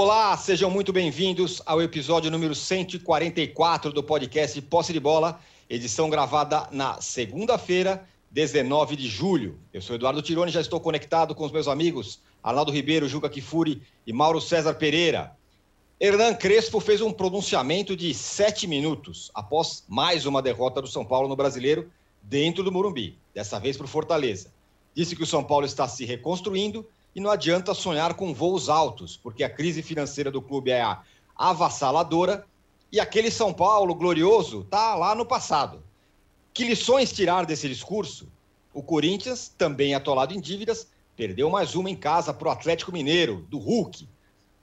Olá, sejam muito bem-vindos ao episódio número 144 do podcast Posse de Bola, edição gravada na segunda-feira, 19 de julho. Eu sou Eduardo Tironi, já estou conectado com os meus amigos Arnaldo Ribeiro, Juca Kifuri e Mauro César Pereira. Hernan Crespo fez um pronunciamento de sete minutos após mais uma derrota do São Paulo no Brasileiro dentro do Morumbi, dessa vez para o Fortaleza. Disse que o São Paulo está se reconstruindo e não adianta sonhar com voos altos, porque a crise financeira do clube é avassaladora e aquele São Paulo glorioso está lá no passado. Que lições tirar desse discurso? O Corinthians, também atolado em dívidas, perdeu mais uma em casa para o Atlético Mineiro, do Hulk.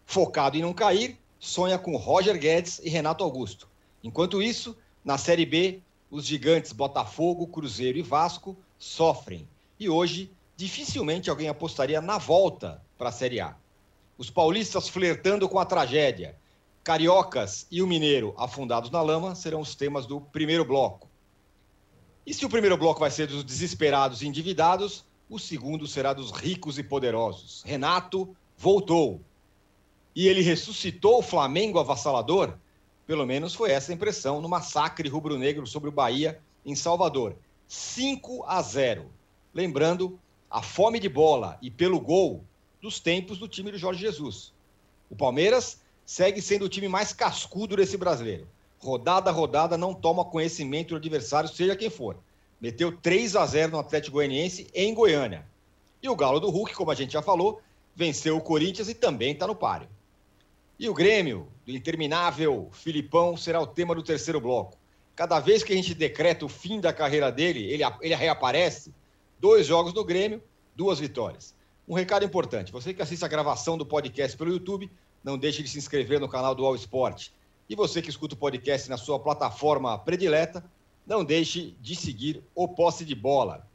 Focado em não cair, sonha com Roger Guedes e Renato Augusto. Enquanto isso, na Série B, os gigantes Botafogo, Cruzeiro e Vasco sofrem. E hoje dificilmente alguém apostaria na volta para a Série A. Os paulistas flertando com a tragédia, cariocas e o mineiro afundados na lama serão os temas do primeiro bloco. E se o primeiro bloco vai ser dos desesperados e endividados, o segundo será dos ricos e poderosos. Renato voltou. E ele ressuscitou o Flamengo avassalador? Pelo menos foi essa a impressão no massacre rubro-negro sobre o Bahia em Salvador. 5 a 0. Lembrando a fome de bola e pelo gol dos tempos do time do Jorge Jesus. O Palmeiras segue sendo o time mais cascudo desse brasileiro. Rodada a rodada não toma conhecimento do adversário, seja quem for. Meteu 3 a 0 no Atlético Goianiense em Goiânia. E o Galo do Hulk, como a gente já falou, venceu o Corinthians e também está no páreo. E o Grêmio, do interminável Filipão, será o tema do terceiro bloco. Cada vez que a gente decreta o fim da carreira dele, ele, ele reaparece Dois jogos no Grêmio, duas vitórias. Um recado importante: você que assiste a gravação do podcast pelo YouTube, não deixe de se inscrever no canal do All Sport. E você que escuta o podcast na sua plataforma predileta, não deixe de seguir o Posse de Bola.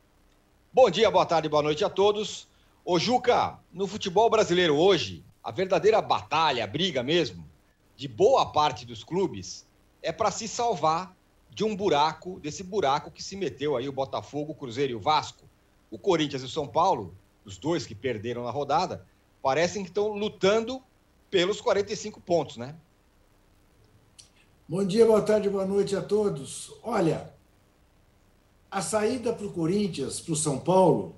Bom dia, boa tarde, boa noite a todos. Ô Juca, no futebol brasileiro hoje, a verdadeira batalha, a briga mesmo, de boa parte dos clubes, é para se salvar de um buraco, desse buraco que se meteu aí o Botafogo, o Cruzeiro e o Vasco. O Corinthians e o São Paulo, os dois que perderam na rodada, parecem que estão lutando pelos 45 pontos, né? Bom dia, boa tarde, boa noite a todos. Olha, a saída para o Corinthians, para o São Paulo,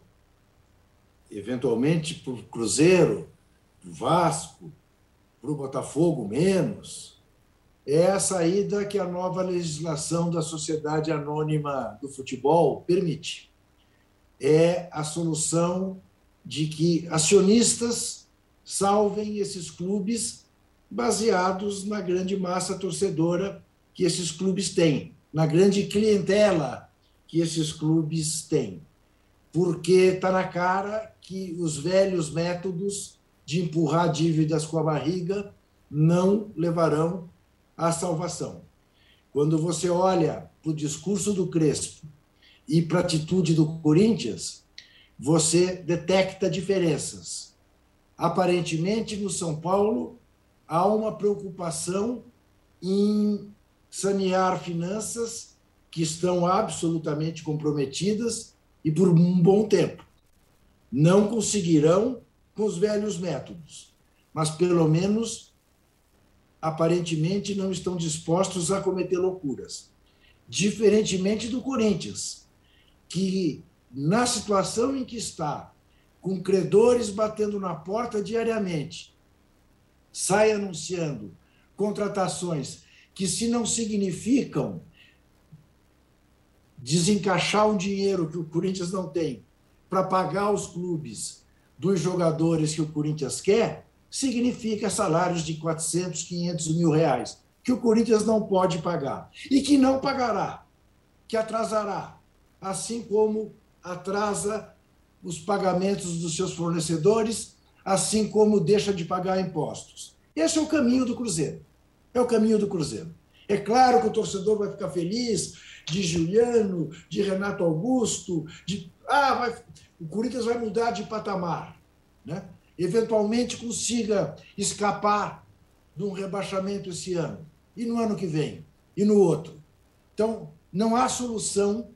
eventualmente para o Cruzeiro, para o Vasco, para o Botafogo menos, é a saída que a nova legislação da Sociedade Anônima do Futebol permite é a solução de que acionistas salvem esses clubes baseados na grande massa torcedora que esses clubes têm, na grande clientela que esses clubes têm. Porque está na cara que os velhos métodos de empurrar dívidas com a barriga não levarão à salvação. Quando você olha para o discurso do Crespo e para a atitude do Corinthians, você detecta diferenças. Aparentemente, no São Paulo, há uma preocupação em sanear finanças que estão absolutamente comprometidas e por um bom tempo. Não conseguirão com os velhos métodos, mas pelo menos aparentemente não estão dispostos a cometer loucuras. Diferentemente do Corinthians, que, na situação em que está, com credores batendo na porta diariamente, sai anunciando contratações que, se não significam desencaixar um dinheiro que o Corinthians não tem para pagar os clubes dos jogadores que o Corinthians quer, significa salários de 400, 500 mil reais, que o Corinthians não pode pagar e que não pagará, que atrasará, assim como atrasa os pagamentos dos seus fornecedores, assim como deixa de pagar impostos. Esse é o caminho do Cruzeiro. É o caminho do Cruzeiro. É claro que o torcedor vai ficar feliz de Juliano, de Renato Augusto, de ah, vai, o Corinthians vai mudar de patamar, né? Eventualmente consiga escapar de um rebaixamento esse ano e no ano que vem e no outro. Então, não há solução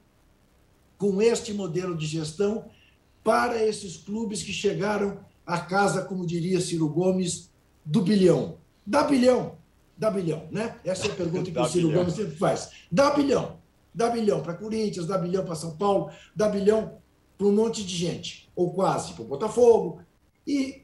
com este modelo de gestão para esses clubes que chegaram à casa, como diria Ciro Gomes, do bilhão? Dá bilhão. Dá bilhão, né? Essa é a pergunta que o Ciro Gomes sempre faz. Dá bilhão. Dá bilhão para Corinthians, dá bilhão para São Paulo, dá bilhão para um monte de gente, ou quase, para o Botafogo. E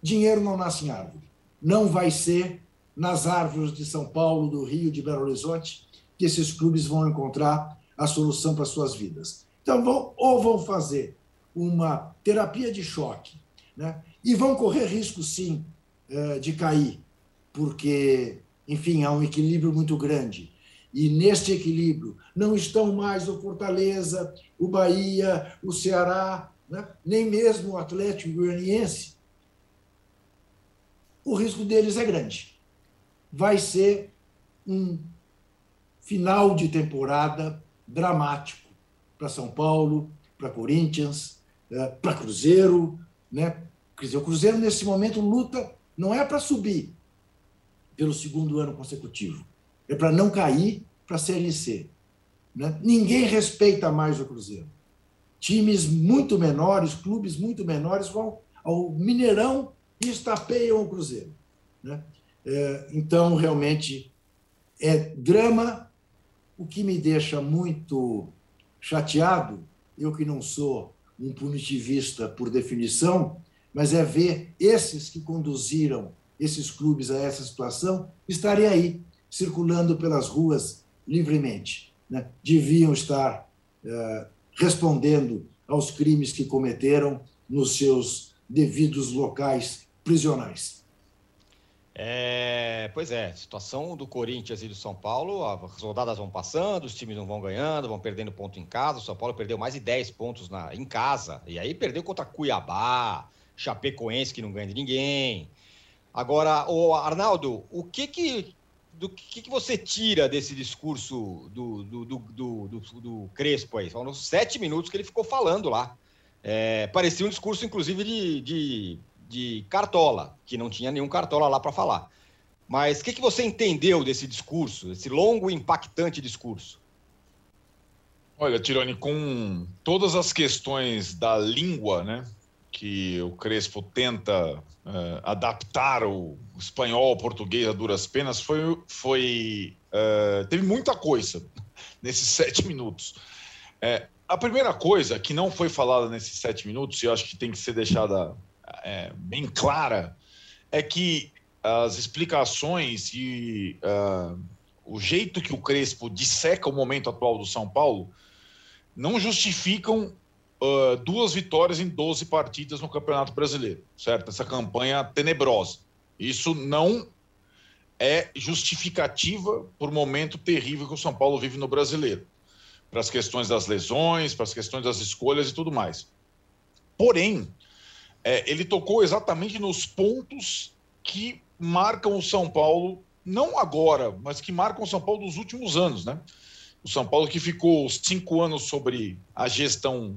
dinheiro não nasce em árvore. Não vai ser nas árvores de São Paulo, do Rio, de Belo Horizonte, que esses clubes vão encontrar a solução para suas vidas. Então, vão, ou vão fazer uma terapia de choque, né? e vão correr risco, sim, eh, de cair, porque, enfim, há um equilíbrio muito grande. E neste equilíbrio não estão mais o Fortaleza, o Bahia, o Ceará, né? nem mesmo o Atlético Goianiense. O risco deles é grande. Vai ser um final de temporada dramático para São Paulo, para Corinthians, eh, para Cruzeiro. Né? Quer dizer, o Cruzeiro, nesse momento, luta não é para subir pelo segundo ano consecutivo, é para não cair para a Série C. Né? Ninguém respeita mais o Cruzeiro. Times muito menores, clubes muito menores vão ao Mineirão e estapeiam o Cruzeiro. Né? É, então, realmente, é drama o que me deixa muito chateado, eu que não sou um punitivista por definição, mas é ver esses que conduziram esses clubes a essa situação estarem aí, circulando pelas ruas livremente. Né? Deviam estar uh, respondendo aos crimes que cometeram nos seus devidos locais prisionais. É, pois é, situação do Corinthians e do São Paulo, as rodadas vão passando, os times não vão ganhando, vão perdendo ponto em casa. O São Paulo perdeu mais de 10 pontos na, em casa, e aí perdeu contra Cuiabá, Chapecoense, que não ganha de ninguém. Agora, o Arnaldo, o que que, do que, que você tira desse discurso do, do, do, do, do, Crespo aí? Foram sete minutos que ele ficou falando lá. É, parecia um discurso, inclusive, de, de de Cartola, que não tinha nenhum Cartola lá para falar. Mas o que, que você entendeu desse discurso, esse longo e impactante discurso? Olha, Tirone, com todas as questões da língua, né, que o Crespo tenta uh, adaptar o espanhol ao português a duras penas, foi, foi uh, teve muita coisa nesses sete minutos. É, a primeira coisa que não foi falada nesses sete minutos, e eu acho que tem que ser deixada é, bem clara é que as explicações e uh, o jeito que o Crespo disseca o momento atual do São Paulo não justificam uh, duas vitórias em 12 partidas no Campeonato Brasileiro, certo? Essa campanha tenebrosa. Isso não é justificativa por momento terrível que o São Paulo vive no Brasileiro, para as questões das lesões, para as questões das escolhas e tudo mais. Porém, é, ele tocou exatamente nos pontos que marcam o São Paulo, não agora, mas que marcam o São Paulo dos últimos anos, né? O São Paulo que ficou cinco anos sobre a gestão,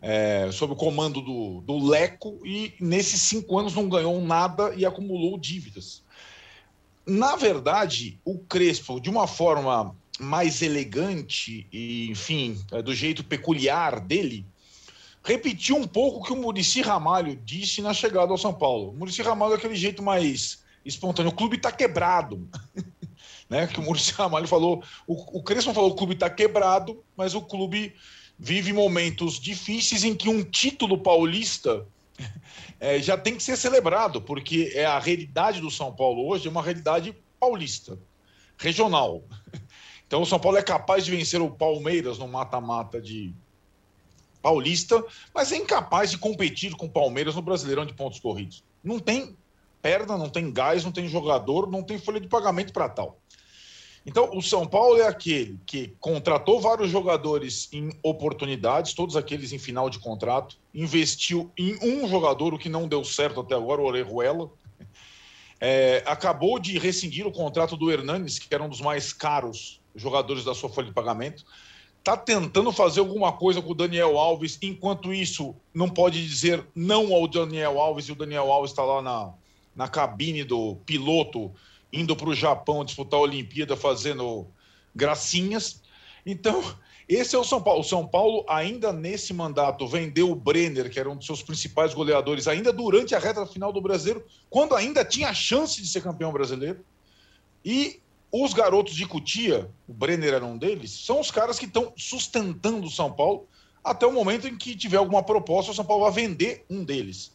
é, sob o comando do, do Leco, e nesses cinco anos não ganhou nada e acumulou dívidas. Na verdade, o Crespo, de uma forma mais elegante e, enfim, é, do jeito peculiar dele, repetiu um pouco o que o Murici Ramalho disse na chegada ao São Paulo. O Murici Ramalho é aquele jeito mais espontâneo. O clube está quebrado. né? Que o Murici Ramalho falou. O, o Crespo falou o clube está quebrado, mas o clube vive momentos difíceis em que um título paulista é, já tem que ser celebrado, porque é a realidade do São Paulo hoje é uma realidade paulista, regional. Então o São Paulo é capaz de vencer o Palmeiras no mata-mata de paulista, mas é incapaz de competir com o Palmeiras no Brasileirão de pontos corridos. Não tem perna, não tem gás, não tem jogador, não tem folha de pagamento para tal. Então, o São Paulo é aquele que contratou vários jogadores em oportunidades, todos aqueles em final de contrato, investiu em um jogador, o que não deu certo até agora, o Orejuela. É, acabou de rescindir o contrato do Hernanes, que era um dos mais caros jogadores da sua folha de pagamento está tentando fazer alguma coisa com o Daniel Alves, enquanto isso não pode dizer não ao Daniel Alves, e o Daniel Alves está lá na, na cabine do piloto, indo para o Japão disputar a Olimpíada, fazendo gracinhas. Então, Esse é o São Paulo. O São Paulo, ainda nesse mandato, vendeu o Brenner, que era um dos seus principais goleadores, ainda durante a reta final do brasileiro, quando ainda tinha a chance de ser campeão brasileiro. E os garotos de Cutia, o Brenner era um deles, são os caras que estão sustentando o São Paulo até o momento em que tiver alguma proposta, o São Paulo vai vender um deles.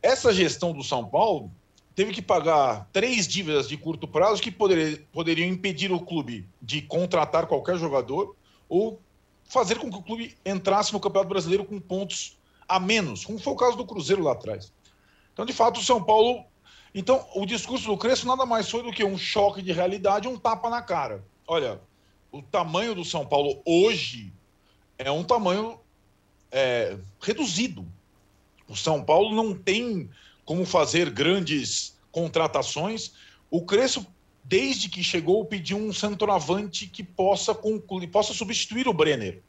Essa gestão do São Paulo teve que pagar três dívidas de curto prazo que poder, poderiam impedir o clube de contratar qualquer jogador ou fazer com que o clube entrasse no Campeonato Brasileiro com pontos a menos, como foi o caso do Cruzeiro lá atrás. Então, de fato, o São Paulo. Então, o discurso do Crespo nada mais foi do que um choque de realidade, um tapa na cara. Olha, o tamanho do São Paulo hoje é um tamanho é, reduzido. O São Paulo não tem como fazer grandes contratações. O Crespo desde que chegou, pediu um centroavante que possa possa substituir o Brenner.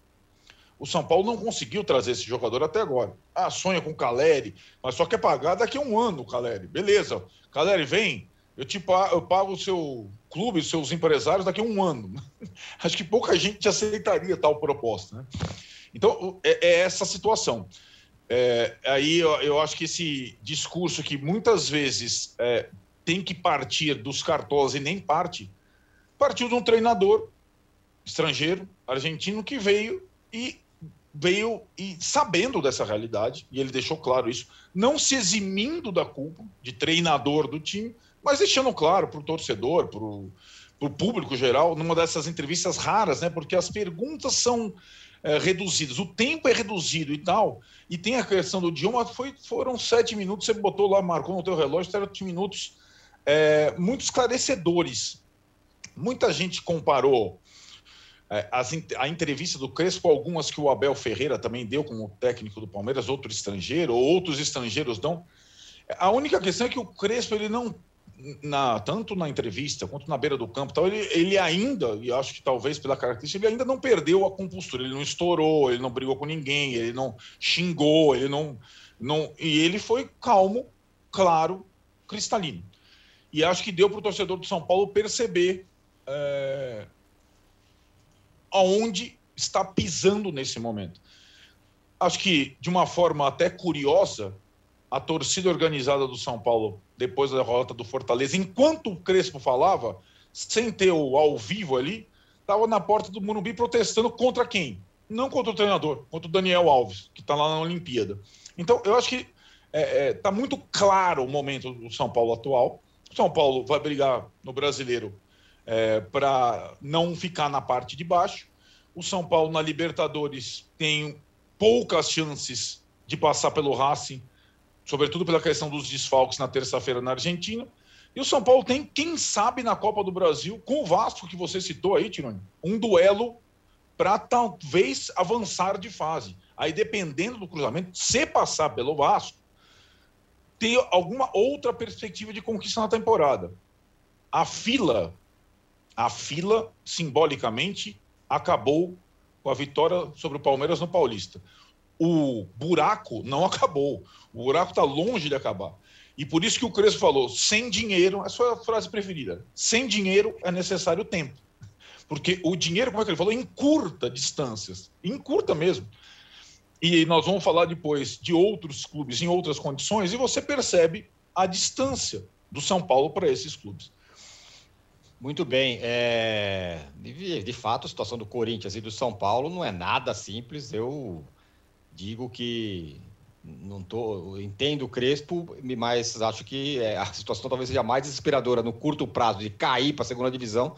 O São Paulo não conseguiu trazer esse jogador até agora. Ah, sonha com o Caleri, mas só quer pagar daqui a um ano, Caleri. Beleza. Caleri, vem. Eu, te pago, eu pago o seu clube, os seus empresários daqui a um ano. Acho que pouca gente aceitaria tal proposta. Né? Então, é, é essa situação. É, aí eu, eu, acho que esse discurso que muitas vezes é, tem que partir dos cartolas e nem parte, partiu de um treinador estrangeiro, argentino, que veio e veio e sabendo dessa realidade, e ele deixou claro isso, não se eximindo da culpa de treinador do time, mas deixando claro para o torcedor, para o público geral, numa dessas entrevistas raras, né? Porque as perguntas são é, reduzidas, o tempo é reduzido e tal, e tem a questão do idioma, foi, foram sete minutos, você botou lá, marcou no teu relógio, sete minutos é, muito esclarecedores. Muita gente comparou a entrevista do Crespo algumas que o Abel Ferreira também deu como técnico do Palmeiras, outro estrangeiro, ou outros estrangeiros dão. A única questão é que o Crespo, ele não, na, tanto na entrevista quanto na beira do campo, tal, ele, ele ainda, e acho que talvez pela característica, ele ainda não perdeu a compostura, ele não estourou, ele não brigou com ninguém, ele não xingou, ele não. não e ele foi calmo, claro, cristalino. E acho que deu para o torcedor do São Paulo perceber é, aonde está pisando nesse momento. Acho que, de uma forma até curiosa, a torcida organizada do São Paulo, depois da derrota do Fortaleza, enquanto o Crespo falava, sem ter o ao vivo ali, estava na porta do Morumbi protestando contra quem? Não contra o treinador, contra o Daniel Alves, que está lá na Olimpíada. Então, eu acho que está é, é, tá muito claro o momento do São Paulo atual. São Paulo vai brigar no brasileiro é, para não ficar na parte de baixo. O São Paulo na Libertadores tem poucas chances de passar pelo Racing, sobretudo pela questão dos desfalques na terça-feira na Argentina. E o São Paulo tem, quem sabe, na Copa do Brasil, com o Vasco que você citou aí, Tironi, um duelo para talvez avançar de fase. Aí, dependendo do cruzamento, se passar pelo Vasco, ter alguma outra perspectiva de conquista na temporada. A fila, a fila, simbolicamente, acabou com a vitória sobre o Palmeiras no Paulista. O buraco não acabou. O buraco está longe de acabar. E por isso que o Crespo falou: sem dinheiro, essa foi a frase preferida. Sem dinheiro é necessário tempo. Porque o dinheiro, como é que ele falou, encurta distâncias. Encurta mesmo. E nós vamos falar depois de outros clubes em outras condições, e você percebe a distância do São Paulo para esses clubes. Muito bem. É... De, de, fato, a situação do Corinthians e do São Paulo não é nada simples. Eu digo que não tô, entendo o Crespo, mas acho que é, a situação talvez seja mais desesperadora no curto prazo de cair para a segunda divisão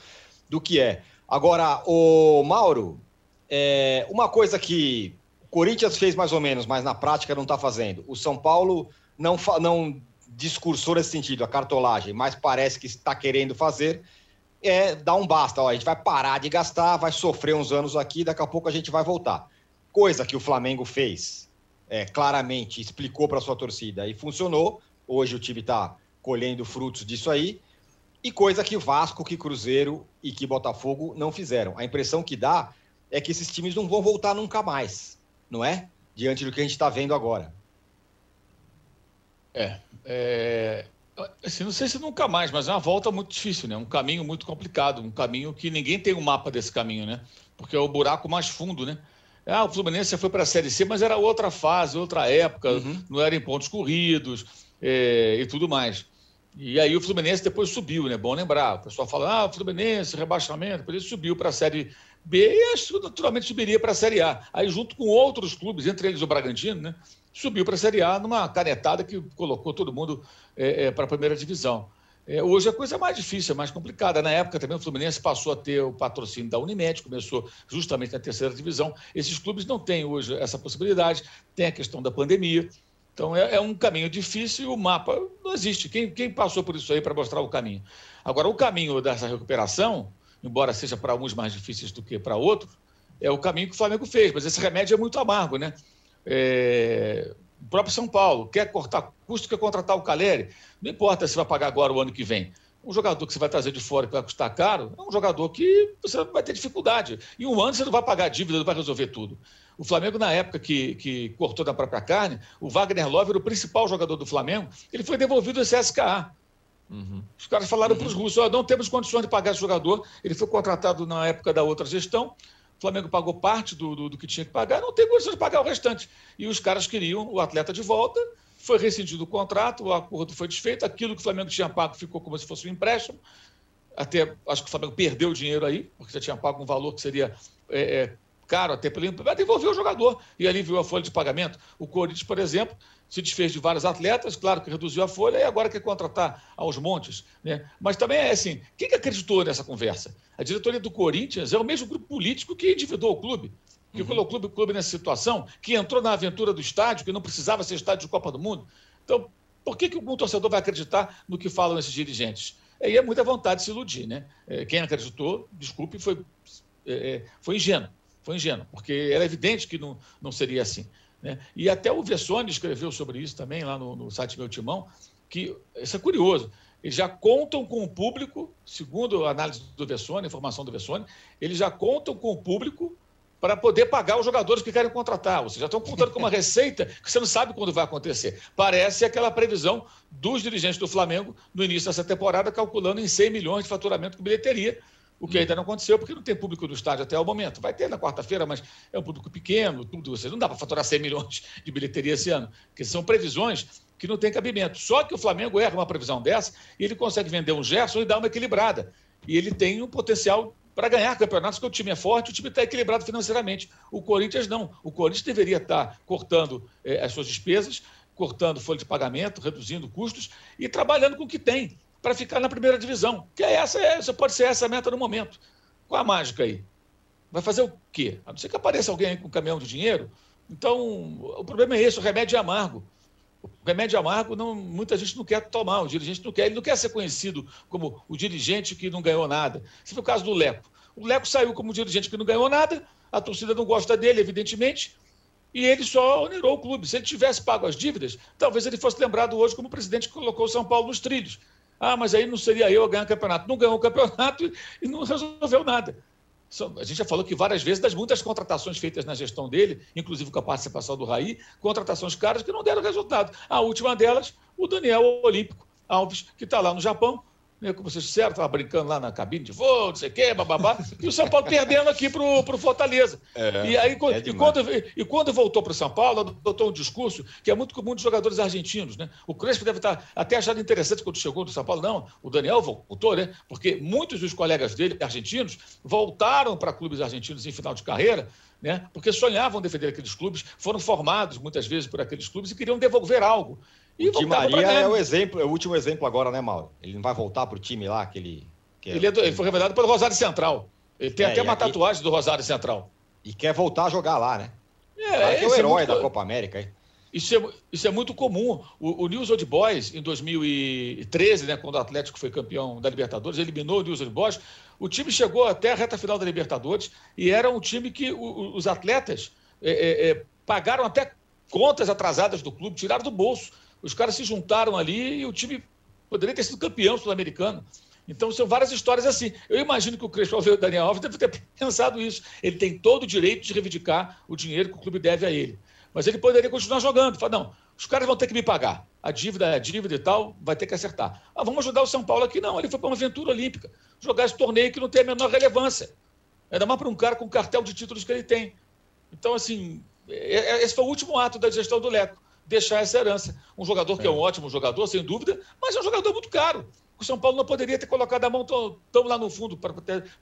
do que é. Agora, o Mauro, é, uma coisa que Corinthians fez mais ou menos, mas na prática não está fazendo. O São Paulo não, não discursou nesse sentido, a cartolagem, mas parece que está querendo fazer. É dar um basta, ó, a gente vai parar de gastar, vai sofrer uns anos aqui, daqui a pouco a gente vai voltar. Coisa que o Flamengo fez, é, claramente explicou para sua torcida e funcionou. Hoje o time está colhendo frutos disso aí. E coisa que Vasco, que Cruzeiro e que Botafogo não fizeram. A impressão que dá é que esses times não vão voltar nunca mais não é? Diante do que a gente está vendo agora. É, é, Assim, não sei se nunca mais, mas é uma volta muito difícil, né? Um caminho muito complicado, um caminho que ninguém tem um mapa desse caminho, né? Porque é o buraco mais fundo, né? Ah, o Fluminense foi para a Série C, mas era outra fase, outra época, uhum. não era em pontos corridos é, e tudo mais. E aí o Fluminense depois subiu, né? Bom lembrar. O pessoal fala, ah, o Fluminense, rebaixamento, depois ele subiu para a Série B e acho que naturalmente subiria para a Série A. Aí, junto com outros clubes, entre eles o Bragantino, né? Subiu para a Série A numa canetada que colocou todo mundo é, é, para a primeira divisão. É, hoje a coisa é mais difícil, é mais complicada. Na época também o Fluminense passou a ter o patrocínio da Unimed, começou justamente na terceira divisão. Esses clubes não têm hoje essa possibilidade, tem a questão da pandemia. Então é, é, um caminho difícil e o mapa não existe. Quem, quem passou por isso aí para mostrar o caminho? Agora, o caminho dessa recuperação, embora seja para alguns mais difíceis do que para outros, é o caminho que o Flamengo fez, mas esse remédio é muito amargo, né? É... O próprio São Paulo quer cortar custo, quer contratar o Caleri. Não importa se vai pagar agora o ano que vem. Um jogador que você vai trazer de fora que vai custar caro é um jogador que você vai ter dificuldade. Em um ano você não vai pagar dívida, não vai resolver tudo. O Flamengo, na época que, que cortou da própria carne, o Wagner Love era o principal jogador do Flamengo, ele foi devolvido ao CSKA. Uhum. Os caras falaram uhum. para os russos: oh, não temos condições de pagar esse jogador. Ele foi contratado na época da outra gestão. O Flamengo pagou parte do, do, do que tinha que pagar, não tem condições de pagar o restante. E os caras queriam o atleta de volta. Foi rescindido o contrato, o acordo foi desfeito, aquilo que o Flamengo tinha pago ficou como se fosse um empréstimo. Até acho que o Flamengo perdeu o dinheiro aí, porque já tinha pago um valor que seria é, é, caro até pelo vai devolver o jogador e aliviou a folha de pagamento. O Corinthians, por exemplo, se desfez de vários atletas, claro que reduziu a folha e agora quer contratar aos montes. Né? Mas também é assim: quem que acreditou nessa conversa? A diretoria do Corinthians é o mesmo grupo político que endividou o clube, que uhum. colocou o clube, clube nessa situação, que entrou na aventura do estádio, que não precisava ser estádio de Copa do Mundo. Então, por que, que um torcedor vai acreditar no que falam esses dirigentes? E é muita vontade de se iludir. Né? É, quem acreditou, desculpe, foi, é, é, foi ingênuo foi ingênuo, porque era evidente que não, não seria assim. Né? E até o Vessone escreveu sobre isso também lá no, no site Meu Timão, que isso é curioso. Eles já contam com o público, segundo a análise do Vessone, a informação do Vessone, eles já contam com o público para poder pagar os jogadores que querem contratar. Ou seja, já estão contando com uma receita que você não sabe quando vai acontecer. Parece aquela previsão dos dirigentes do Flamengo no início dessa temporada, calculando em 100 milhões de faturamento com bilheteria o que ainda não aconteceu, porque não tem público do estádio até o momento. Vai ter na quarta-feira, mas é um público pequeno, tudo. Você não dá para faturar 100 milhões de bilheteria esse ano, porque são previsões que não têm cabimento. Só que o Flamengo erra uma previsão dessa e ele consegue vender um Gerson e dar uma equilibrada. E ele tem um potencial para ganhar campeonatos, porque o time é forte, o time está equilibrado financeiramente. O Corinthians não. O Corinthians deveria estar tá cortando eh, as suas despesas, cortando folha de pagamento, reduzindo custos e trabalhando com o que tem para ficar na primeira divisão. Que é essa, essa pode ser essa a meta no momento. Qual a mágica aí? Vai fazer o quê? A não ser que apareça alguém aí com um caminhão de dinheiro. Então, o problema é esse, o remédio é amargo. O remédio amargo, não, muita gente não quer tomar, o dirigente não quer, ele não quer ser conhecido como o dirigente que não ganhou nada. Esse foi o caso do Leco. O Leco saiu como dirigente que não ganhou nada, a torcida não gosta dele, evidentemente, e ele só onerou o clube. Se ele tivesse pago as dívidas, talvez ele fosse lembrado hoje como o presidente que colocou o São Paulo nos trilhos. Ah, mas aí não seria eu a ganhar o campeonato. Não ganhou o campeonato e não resolveu nada. A gente já falou que várias vezes das muitas contratações feitas na gestão dele, inclusive com a participação do Raí, contratações caras que não deram resultado. A última delas, o Daniel Olímpico Alves, que está lá no Japão, como vocês disseram, estava brincando lá na cabine de voo, não sei o quê, bababá, e o São Paulo perdendo aqui para o Fortaleza. É, e, aí, é e, quando, e quando voltou para o São Paulo, adotou um discurso que é muito comum dos jogadores argentinos. Né? O Crespo deve estar até achando interessante quando chegou do São Paulo. Não, o Daniel voltou, né? porque muitos dos colegas dele, argentinos, voltaram para clubes argentinos em final de carreira, né? porque sonhavam defender aqueles clubes, foram formados muitas vezes por aqueles clubes e queriam devolver algo. E o Di Maria é o exemplo, é o último exemplo agora, né, Mauro? Ele não vai voltar para o time lá, aquele. Que é... ele, é do, ele, foi revelado pelo Rosário Central. Ele tem é, até uma aqui... tatuagem do Rosário Central. E quer voltar a jogar lá, né? É, é o herói é muito... da Copa América aí. Isso é, isso é muito comum. O, o News Old Boys, em 2013, né, quando o Atlético foi campeão da Libertadores, eliminou o News Old Boys, o time chegou até a reta final da Libertadores e era um time que o, os atletas é, é, pagaram até contas atrasadas do clube, tiraram do bolso os caras se juntaram ali e o time poderia ter sido campeão sul-americano. Então, são várias histórias assim. Eu imagino que o Crespo, ao ver o Daniel Alves, deve ter pensado isso. Ele tem todo o direito de reivindicar o dinheiro que o clube deve a ele. Mas ele poderia continuar jogando. Falar, não, os caras vão ter que me pagar. A dívida é a dívida e tal, vai ter que acertar. Ah, vamos ajudar o São Paulo aqui? Não, ele foi para uma aventura olímpica. Jogar esse torneio que não tem a menor relevância. Ainda mais para um cara com o cartel de títulos que ele tem. Então, assim, é, é, esse foi o último ato da gestão do Leco, deixar essa herança. Um jogador que é, é um ótimo jogador, sem dúvida, mas é um jogador muito caro. O São Paulo não poderia ter colocado a mão tão, tão lá no fundo para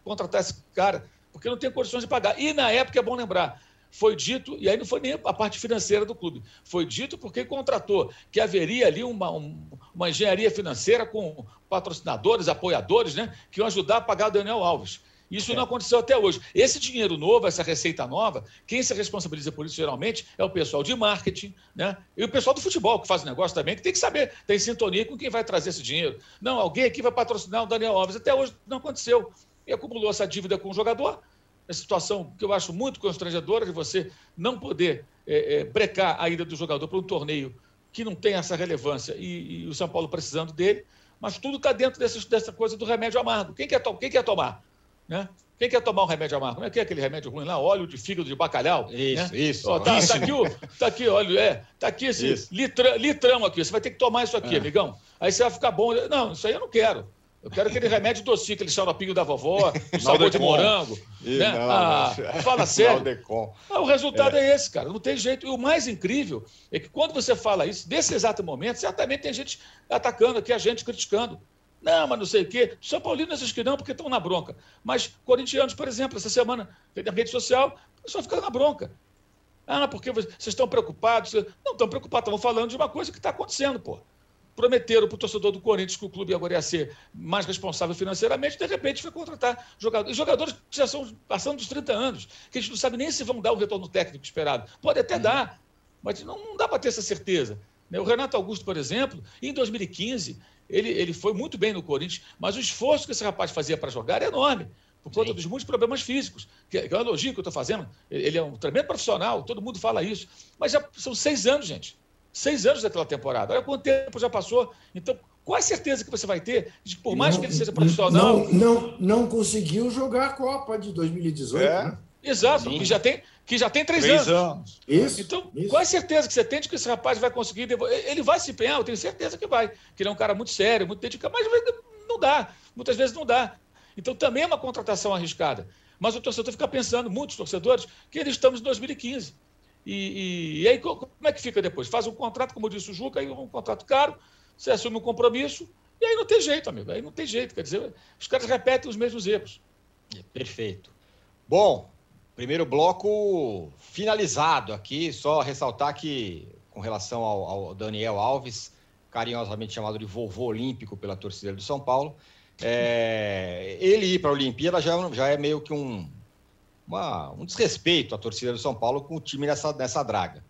contratar esse cara, porque não tem condições de pagar. E na época, é bom lembrar, foi dito, e aí não foi nem a parte financeira do clube, foi dito porque contratou que haveria ali uma, uma engenharia financeira com patrocinadores, apoiadores, né, que iam ajudar a pagar o Daniel Alves. Isso é. não aconteceu até hoje. Esse dinheiro novo, essa receita nova, quem se responsabiliza por isso geralmente é o pessoal de marketing, né? E o pessoal do futebol, que faz o negócio também, que tem que saber, tem sintonia com quem vai trazer esse dinheiro. Não, alguém aqui vai patrocinar o Daniel Alves. Até hoje não aconteceu. E acumulou essa dívida com o jogador. A situação que eu acho muito constrangedora de você não poder é, é, brecar a ida do jogador para um torneio que não tem essa relevância e, e o São Paulo precisando dele. Mas tudo está dentro dessa, dessa coisa do remédio amargo. Quem quer, quem quer tomar? Né? Quem quer tomar um remédio amargo? Como é que é aquele remédio ruim lá? Óleo de fígado de bacalhau? Isso, né? isso. Ó, tá, tá, aqui o, tá aqui, olha, é, tá aqui esse litrão, litrão aqui. Você vai ter que tomar isso aqui, é. amigão. Aí você vai ficar bom. Não, isso aí eu não quero. Eu quero aquele remédio docinho, aquele xaropinho da vovó, o sabor de morango. Ih, né? Não, ah, fala sério. Ah, o resultado é. é. esse, cara. Não tem jeito. E o mais incrível é que quando você fala isso, nesse exato momento, certamente tem gente atacando aqui, a gente criticando. Não, mas não sei o quê. São Paulinos acho que não, porque estão na bronca. Mas corintianos, por exemplo, essa semana, na rede social, pessoal fica na bronca. Ah, porque vocês estão preocupados. Não estão preocupados, estamos falando de uma coisa que está acontecendo, pô. Prometeram para o torcedor do Corinthians que o clube agora ia ser mais responsável financeiramente, de repente foi contratar jogadores. Jogadores que já são passando dos 30 anos, que a gente não sabe nem se vão dar o retorno técnico esperado. Pode até uhum. dar, mas não, não dá para ter essa certeza. Né? O Renato Augusto, por exemplo, em 2015, ele, ele foi muito bem no Corinthians, mas o esforço que esse rapaz fazia para jogar era enorme, por conta Sim. dos muitos problemas físicos, que, que é uma elogio que eu estou fazendo. Ele é um tremendo profissional, todo mundo fala isso. Mas já são seis anos, gente. Seis anos daquela temporada. Olha quanto tempo já passou. Então, qual a certeza que você vai ter de que, por mais não, que ele seja profissional. Não, não, não conseguiu jogar a Copa de 2018, é. né? Exato, que já tem, que já tem três, três anos. anos. Isso. Então, isso. qual é a certeza que você tem de que esse rapaz vai conseguir devolver? Ele vai se empenhar, eu tenho certeza que vai. Que ele é um cara muito sério, muito dedicado, mas não dá. Muitas vezes não dá. Então, também é uma contratação arriscada. Mas o torcedor fica pensando, muitos torcedores, que eles estamos em 2015. E, e, e aí, como é que fica depois? Faz um contrato, como disse o Juca, aí um contrato caro, você assume um compromisso, e aí não tem jeito, amigo. Aí não tem jeito. Quer dizer, os caras repetem os mesmos erros. Perfeito. Bom, Primeiro bloco finalizado aqui, só ressaltar que, com relação ao, ao Daniel Alves, carinhosamente chamado de vovô olímpico pela torcida do São Paulo, é, ele ir para a Olimpíada já, já é meio que um, uma, um desrespeito à torcida do São Paulo com o time nessa, nessa draga.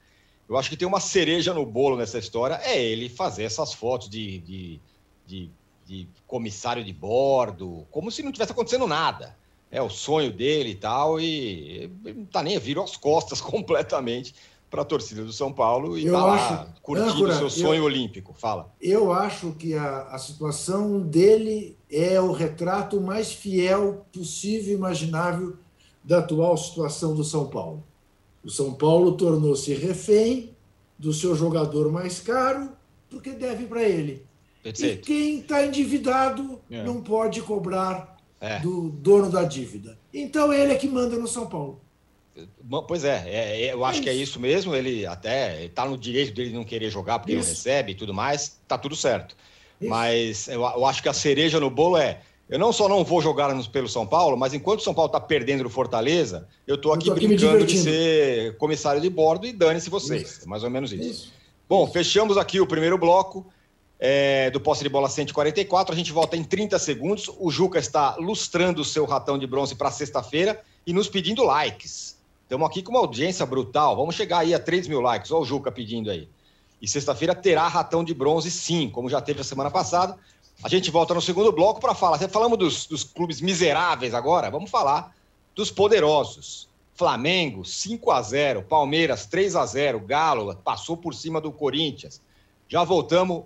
Eu acho que tem uma cereja no bolo nessa história, é ele fazer essas fotos de, de, de, de comissário de bordo, como se não tivesse acontecendo nada é o sonho dele e tal, e não tá nem, virou as costas completamente para a torcida do São Paulo e está lá curtindo o seu sonho eu, olímpico. Fala. Eu acho que a, a situação dele é o retrato mais fiel possível e imaginável da atual situação do São Paulo. O São Paulo tornou-se refém do seu jogador mais caro porque deve para ele. Perfeito. E quem está endividado é. não pode cobrar é. do dono da dívida. Então ele é que manda no São Paulo. Pois é, é, é eu acho é que é isso mesmo. Ele até está no direito dele não querer jogar porque isso. não recebe e tudo mais, tá tudo certo. Isso. Mas eu, eu, acho que a cereja no bolo é: eu não só não vou jogar pelo São Paulo, mas enquanto o São Paulo está perdendo no Fortaleza, eu estou aqui, aqui brincando de ser comissário de bordo e dane-se vocês. Isso. Mais ou menos isso. isso. Bom, fechamos aqui o primeiro bloco é, do posse de bola 144. A gente volta em 30 segundos. O Juca está lustrando o seu ratão de bronze para sexta-feira e nos pedindo likes. Estamos aqui com uma audiência brutal. Vamos chegar aí a 3 mil likes. Olha o Juca pedindo aí. E sexta-feira terá ratão de bronze, sim, como já teve a semana passada. A gente volta no segundo bloco para falar. Falamos dos, dos clubes miseráveis agora. Vamos falar dos poderosos. Flamengo 5 a 0, Palmeiras 3 a 0, Galo passou por cima do Corinthians. Já voltamos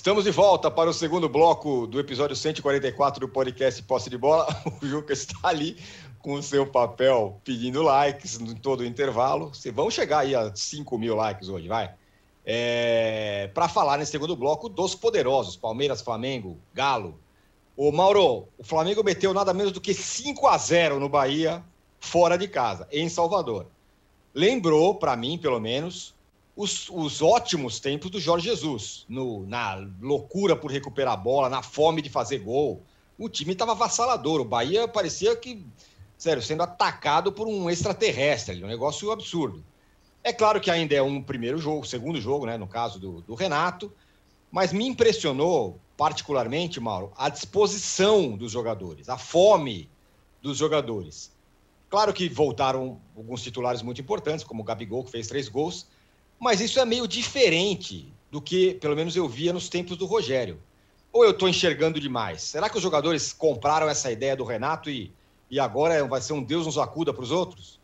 Estamos de volta para o segundo bloco do episódio 144 do podcast Posse de Bola. O Juca está ali com o seu papel pedindo likes em todo o intervalo. Vão chegar aí a 5 mil likes hoje, vai. É, para falar nesse segundo bloco dos poderosos, Palmeiras, Flamengo, Galo. O Mauro, o Flamengo meteu nada menos do que 5 a 0 no Bahia, fora de casa, em Salvador. Lembrou, para mim, pelo menos, os, os ótimos tempos do Jorge Jesus, no, na loucura por recuperar a bola, na fome de fazer gol. O time estava avassalador. O Bahia parecia que, sério, sendo atacado por um extraterrestre, um negócio absurdo. É claro que ainda é um primeiro jogo, segundo jogo, né, no caso do, do Renato, mas me impressionou particularmente, Mauro, a disposição dos jogadores, a fome dos jogadores. Claro que voltaram alguns titulares muito importantes, como o Gabigol, que fez três gols, mas isso é meio diferente do que, pelo menos, eu via nos tempos do Rogério. Ou eu estou enxergando demais? Será que os jogadores compraram essa ideia do Renato e, e agora vai ser um Deus nos acuda para os outros?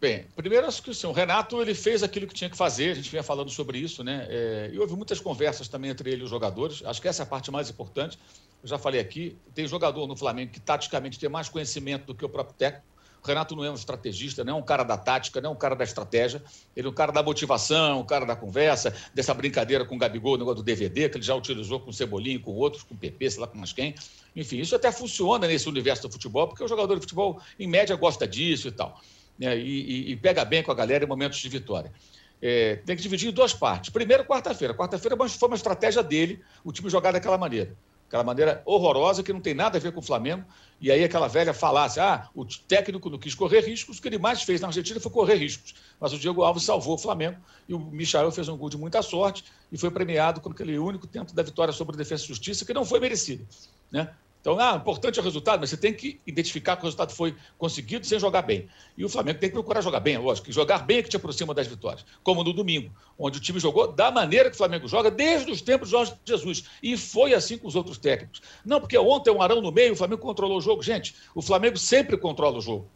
Bem, primeiro acho que assim, o Renato ele fez aquilo que tinha que fazer, a gente vinha falando sobre isso, né? É, e houve muitas conversas também entre ele e os jogadores. Acho que essa é a parte mais importante. Eu já falei aqui, tem jogador no Flamengo que taticamente tem mais conhecimento do que o próprio técnico. Renato não é um estrategista, não é um cara da tática, não é um cara da estratégia. Ele é um cara da motivação, um cara da conversa, dessa brincadeira com o Gabigol, o negócio do DVD, que ele já utilizou com o Cebolinha, com outros, com o PP, sei lá com mais quem. Enfim, isso até funciona nesse universo do futebol, porque o jogador de futebol, em média, gosta disso e tal. Né? E, e, e pega bem com a galera em momentos de vitória. É, tem que dividir em duas partes. Primeiro, quarta-feira. Quarta-feira foi uma estratégia dele, o time jogar daquela maneira aquela maneira horrorosa que não tem nada a ver com o Flamengo. E aí aquela velha falasse, ah, o técnico não quis correr riscos, o que ele mais fez na Argentina foi correr riscos. Mas o Diego Alves salvou o Flamengo e o Michael fez um gol de muita sorte e foi premiado com aquele único tempo da vitória sobre a Defesa e Justiça, que não foi merecido. Né? Então, ah, importante é o resultado, mas você tem que identificar que o resultado foi conseguido sem jogar bem. E o Flamengo tem que procurar jogar bem, lógico. E jogar bem é que te aproxima das vitórias. Como no domingo, onde o time jogou da maneira que o Flamengo joga desde os tempos de Jorge Jesus. E foi assim com os outros técnicos. Não, porque ontem um arão no meio, o Flamengo controlou o jogo. Gente, o Flamengo sempre controla o jogo.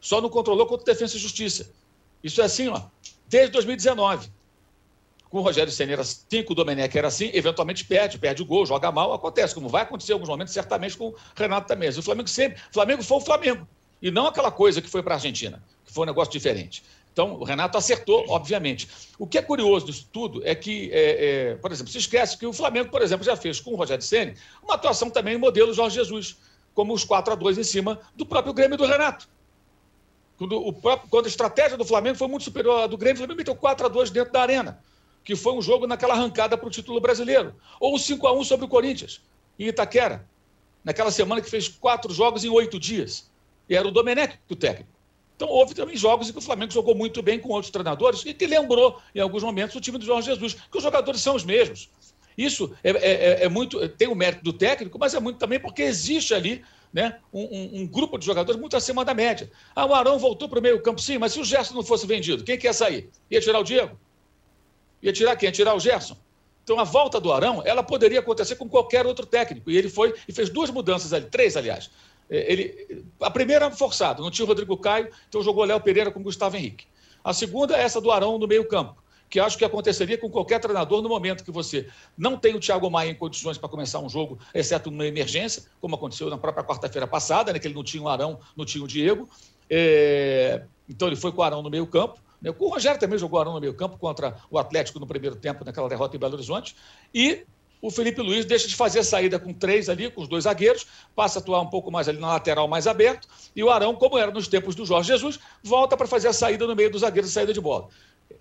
Só não controlou contra Defesa e Justiça. Isso é assim, ó, desde 2019 com o Rogério Senna era assim, com o Domenech era assim, eventualmente perde, perde o gol, joga mal, acontece, como vai acontecer em alguns momentos, certamente com o Renato também. O Flamengo sempre, o Flamengo foi o Flamengo, e não aquela coisa que foi para a Argentina, que foi um negócio diferente. Então, o Renato acertou, obviamente. O que é curioso disso tudo é que, é, é, por exemplo, se esquece que o Flamengo, por exemplo, já fez com o Rogério Senna uma atuação também modelo Jorge Jesus, como os 4 a 2 em cima do próprio Grêmio do Renato. Quando, o próprio, quando a estratégia do Flamengo foi muito superior à do Grêmio, o Flamengo meteu 4 a 2 dentro da arena que foi um jogo naquela arrancada para o título brasileiro. Ou o 5 a 1 sobre o Corinthians, em Itaquera, naquela semana que fez quatro jogos em oito dias. E era o Domenech o técnico. Então, houve também jogos em que o Flamengo jogou muito bem com outros treinadores e que lembrou, em alguns momentos, o time do Jorge Jesus, que os jogadores são os mesmos. Isso é, é, é, é muito. tem o mérito do técnico, mas é muito também porque existe ali né, um, um, um, grupo de jogadores muito acima da média. Ah, o Arão voltou para o meio-campo, sim, mas se o Gerson não fosse vendido, quem quer sair? Ia tirar o Diego? Ia tirar quem? Ia tirar o Gerson. Então, a volta do Arão, ela poderia acontecer com qualquer outro técnico. E ele foi e fez duas mudanças ali, três, aliás. É, ele, a primeira, forçado, não tinha o Rodrigo Caio, então jogou Léo Pereira com Gustavo Henrique. A segunda é essa do Arão no meio-campo, que acho que aconteceria com qualquer treinador no momento que você não tem o Thiago Maia em condições para começar um jogo, exceto numa emergência, como aconteceu na própria quarta-feira passada, né, que ele não tinha o Arão, não tinha o Diego. É, então, ele foi com o Arão no meio-campo. Né? O Rogério também jogou Arão no meio campo contra o Atlético no primeiro tempo, naquela derrota em Belo Horizonte. E o Felipe Luiz deixa de fazer a saída com três ali, com os dois zagueiros, passa a atuar um pouco mais ali na lateral, mais aberto. E o Arão, como era nos tempos do Jorge Jesus, volta para fazer a saída no meio dos zagueiros, saída de bola.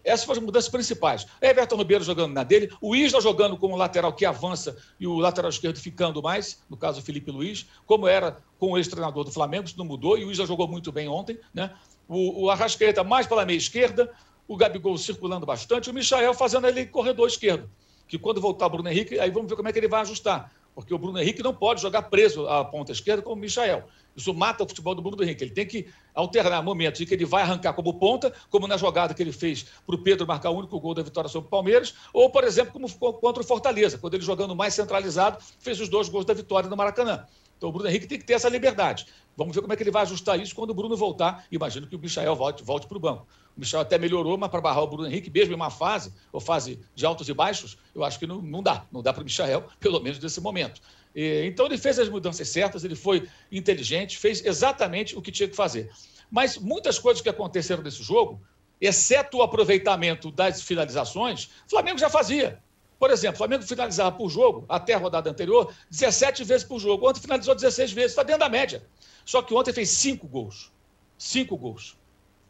Essas foram as mudanças principais. Everton Ribeiro jogando na dele, o Isla jogando como lateral que avança e o lateral esquerdo ficando mais, no caso o Felipe Luiz, como era com o ex-treinador do Flamengo, isso não mudou, e o Isla jogou muito bem ontem, né? O, o Arrascaeta mais pela meia esquerda, o Gabigol circulando bastante, o Michael fazendo ali corredor esquerdo. Que quando voltar o Bruno Henrique, aí vamos ver como é que ele vai ajustar. porque o Bruno Henrique não pode jogar preso à ponta esquerda como o Michael. Isso mata o futebol do Bruno Henrique. Ele tem que alternar momentos em que ele vai arrancar como ponta, como na jogada que ele fez para o Pedro marcar o único gol da vitória sobre o Palmeiras, ou, por exemplo, como contra o Fortaleza, quando ele jogando mais centralizado, fez os dois gols da vitória no Maracanã. Então o Bruno Henrique tem que ter essa liberdade. Vamos ver como é que ele vai ajustar isso quando o Bruno voltar. Imagino que o Michael volte, volte para o banco. O Michel até melhorou, mas para barrar o Bruno Henrique, mesmo em uma fase, ou fase de altos e baixos, eu acho que não, não dá. Não dá para o Michel, pelo menos nesse momento. E, então ele fez as mudanças certas, ele foi inteligente, fez exatamente o que tinha que fazer. Mas muitas coisas que aconteceram nesse jogo, exceto o aproveitamento das finalizações, o Flamengo já fazia. Por exemplo, o Flamengo finalizava por jogo, até a rodada anterior, 17 vezes por jogo. Ontem finalizou 16 vezes, está dentro da média. Só que ontem fez cinco gols. Cinco gols.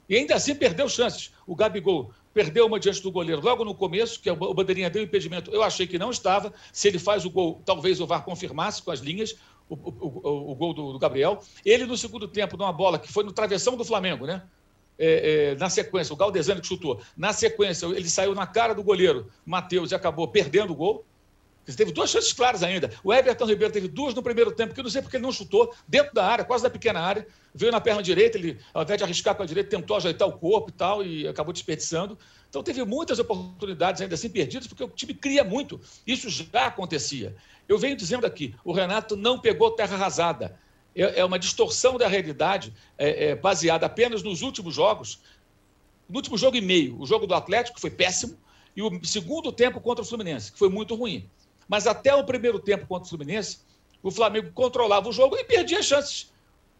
E ainda assim perdeu chances. O Gabigol perdeu uma diante do goleiro logo no começo, que o Bandeirinha deu impedimento. Eu achei que não estava. Se ele faz o gol, talvez o VAR confirmasse com as linhas o, o, o, o gol do, do, Gabriel. Ele, no segundo tempo, numa bola que foi no travessão do Flamengo, né? É, é, na sequência, o Galdesani que chutou. Na sequência, ele saiu na cara do goleiro, Matheus, e acabou perdendo o gol. Ele teve duas chances claras ainda. O Everton Ribeiro teve duas no primeiro tempo, que eu não sei porque ele não chutou, dentro da área, quase da pequena área. Veio na perna direita, ele, ao invés de arriscar com a direita, tentou ajeitar o corpo e tal, e acabou desperdiçando. Então teve muitas oportunidades ainda assim perdidas, porque o time cria muito. Isso já acontecia. Eu venho dizendo aqui, o Renato não pegou terra arrasada. É, é uma distorção da realidade, é, é, baseada apenas nos últimos jogos. No último jogo e meio, o jogo do Atlético foi péssimo, e o segundo tempo contra o Fluminense, que foi muito ruim. Mas até o primeiro tempo contra o Fluminense, o Flamengo controlava o jogo e perdia chances.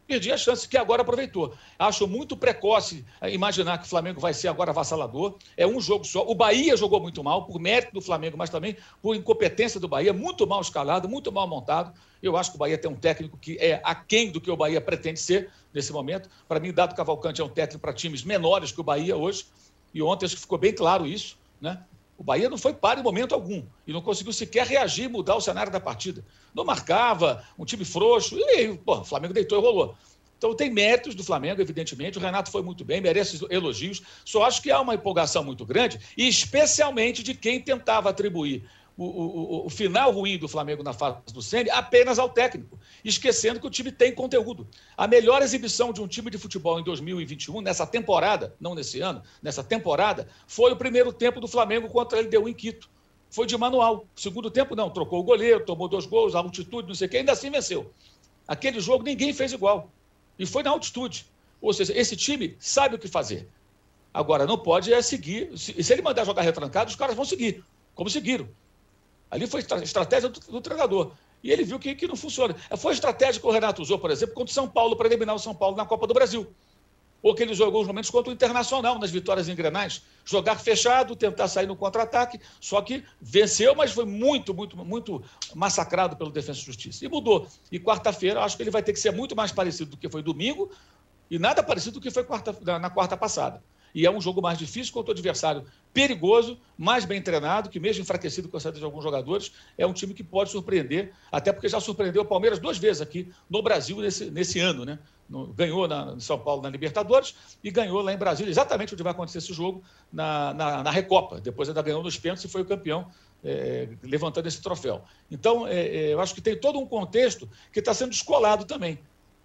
Perdia a chance que agora aproveitou. Acho muito precoce imaginar que o Flamengo vai ser agora avassalador. É um jogo só. O Bahia jogou muito mal, por mérito do Flamengo, mas também por incompetência do Bahia, muito mal escalado, muito mal montado. Eu acho que o Bahia tem um técnico que é aquém do que o Bahia pretende ser nesse momento. Para mim, Dado Cavalcante é um técnico para times menores que o Bahia hoje. E ontem acho que ficou bem claro isso. Né? O Bahia não foi para em momento algum e não conseguiu sequer reagir, mudar o cenário da partida. Não marcava, um time frouxo, e pô, o Flamengo deitou e rolou. Então tem méritos do Flamengo, evidentemente. O Renato foi muito bem, merece elogios. Só acho que há uma empolgação muito grande, e especialmente de quem tentava atribuir o, o, o, final ruim do Flamengo na fase do Sene apenas ao técnico, esquecendo que o time tem conteúdo. A melhor exibição de um time de futebol em 2021, nessa temporada, não nesse ano, nessa temporada, foi o primeiro tempo do Flamengo contra ele deu em Quito. Foi de manual. Segundo tempo, não, trocou o goleiro, tomou dois gols, altitude, não sei o quê, ainda assim venceu. Aquele jogo ninguém fez igual. E foi na altitude. Ou seja, esse time sabe o que fazer. Agora, não pode é seguir. Se, se ele mandar jogar retrancado, os caras vão seguir, como seguiram. Ali foi estratégia do, do treinador. E ele viu que, que não funciona. Foi a estratégia que o Renato usou, por exemplo, contra o São Paulo, para eliminar o São Paulo na Copa do Brasil. Ou que ele jogou os momentos contra o Internacional, nas vitórias em Grenais. Jogar fechado, tentar sair no contra-ataque. Só que venceu, mas foi muito, muito, muito massacrado pelo Defesa e Justiça. E mudou. E quarta-feira, acho que ele vai ter que ser muito mais parecido do que foi domingo e nada parecido do que foi quarta, na quarta passada e é um jogo mais difícil contra o adversário perigoso, mais bem treinado, que mesmo enfraquecido com a saída de alguns jogadores, é um time que pode surpreender, até porque já surpreendeu o Palmeiras duas vezes aqui no Brasil nesse, nesse ano, né? No, ganhou na, em São Paulo na Libertadores e ganhou lá em Brasília, exatamente onde vai acontecer esse jogo, na, na, na Recopa. Depois ainda ganhou nos pênaltis e foi o campeão é, levantando esse troféu. Então, é, é, eu acho que tem todo um contexto que está sendo descolado também.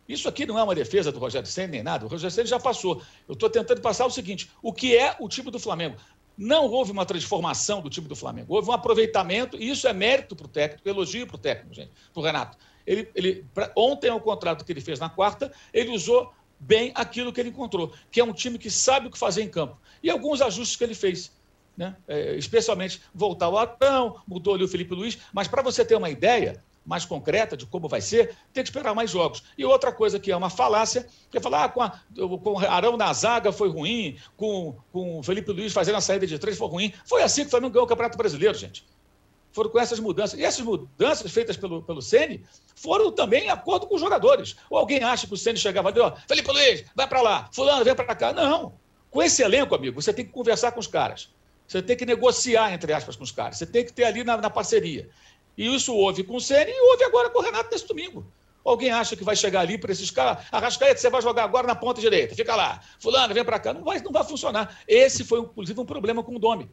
Isso aqui não é uma defesa do Rogério Senna nem nada. O Rogério Senna já passou. Eu estou tentando passar o seguinte: o que é o time do Flamengo? Não houve uma transformação do time do Flamengo. Houve um aproveitamento, e isso é mérito para o técnico, elogio para o técnico, gente, para o Renato. Ele, ele, pra, ontem, o contrato que ele fez na quarta, ele usou bem aquilo que ele encontrou, que é um time que sabe o que fazer em campo. E alguns ajustes que ele fez. Né? É, especialmente voltar o Arão, mudou ali o Felipe Luiz, mas para você ter uma ideia, mais concreta de como vai ser, tem que esperar mais jogos. E outra coisa que é uma falácia, que é falar, ah, com, a, com Arão na zaga foi ruim, com, com Felipe Luiz fazendo a saída de três foi ruim. Foi assim que o Flamengo ganhou o Campeonato Brasileiro, gente. Foram com essas mudanças. E essas mudanças feitas pelo, pelo Sene foram também em acordo com os jogadores. Ou alguém acha que o Sene chegava ali, ó, Felipe Luiz, vai para lá, fulano, vem para cá. Não. Com esse elenco, amigo, você tem que conversar com os caras. Você tem que negociar, entre aspas, com os caras. Você tem que ter ali na, na parceria. E isso houve com o Ceni e houve agora com o Renato nesse domingo. Alguém acha que vai chegar ali para esses caras? Arrascaeta, você vai jogar agora na ponta direita, fica lá. Fulano, vem para cá. Não vai, não vai funcionar. Esse foi, inclusive, um problema com o Domi.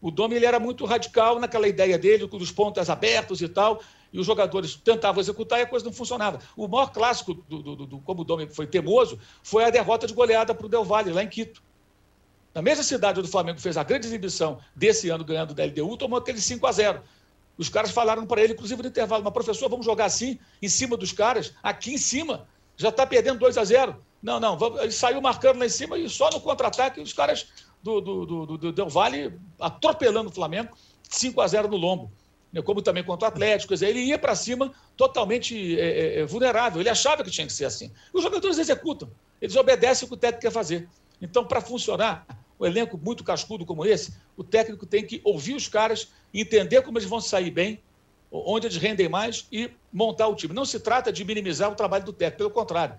O Domi ele era muito radical naquela ideia dele, com os pontos abertos e tal, e os jogadores tentavam executar e a coisa não funcionava. O maior clássico do, do, do como o Domi foi teimoso foi a derrota de goleada para o Del Valle, lá em Quito. Na mesma cidade onde o Flamengo fez a grande exibição desse ano ganhando da LDU, tomou aquele 5 a 0 Os caras falaram para ele, inclusive no intervalo, mas professor, vamos jogar assim, em cima dos caras, aqui em cima, já está perdendo 2 a 0 Não, não, ele saiu marcando lá em cima e só no contra-ataque os caras do, do, do, do Del Valle atropelando o Flamengo, 5 a 0 no lombo. Né, como também contra o Atlético, quer dizer, ele ia para cima totalmente é, é, vulnerável, ele achava que tinha que ser assim. Os jogadores executam, eles obedecem o que o técnico quer fazer. Então, para funcionar, um elenco muito cascudo como esse, o técnico tem que ouvir os caras, entender como eles vão sair bem, onde eles rendem mais e montar o time. Não se trata de minimizar o trabalho do técnico, pelo contrário.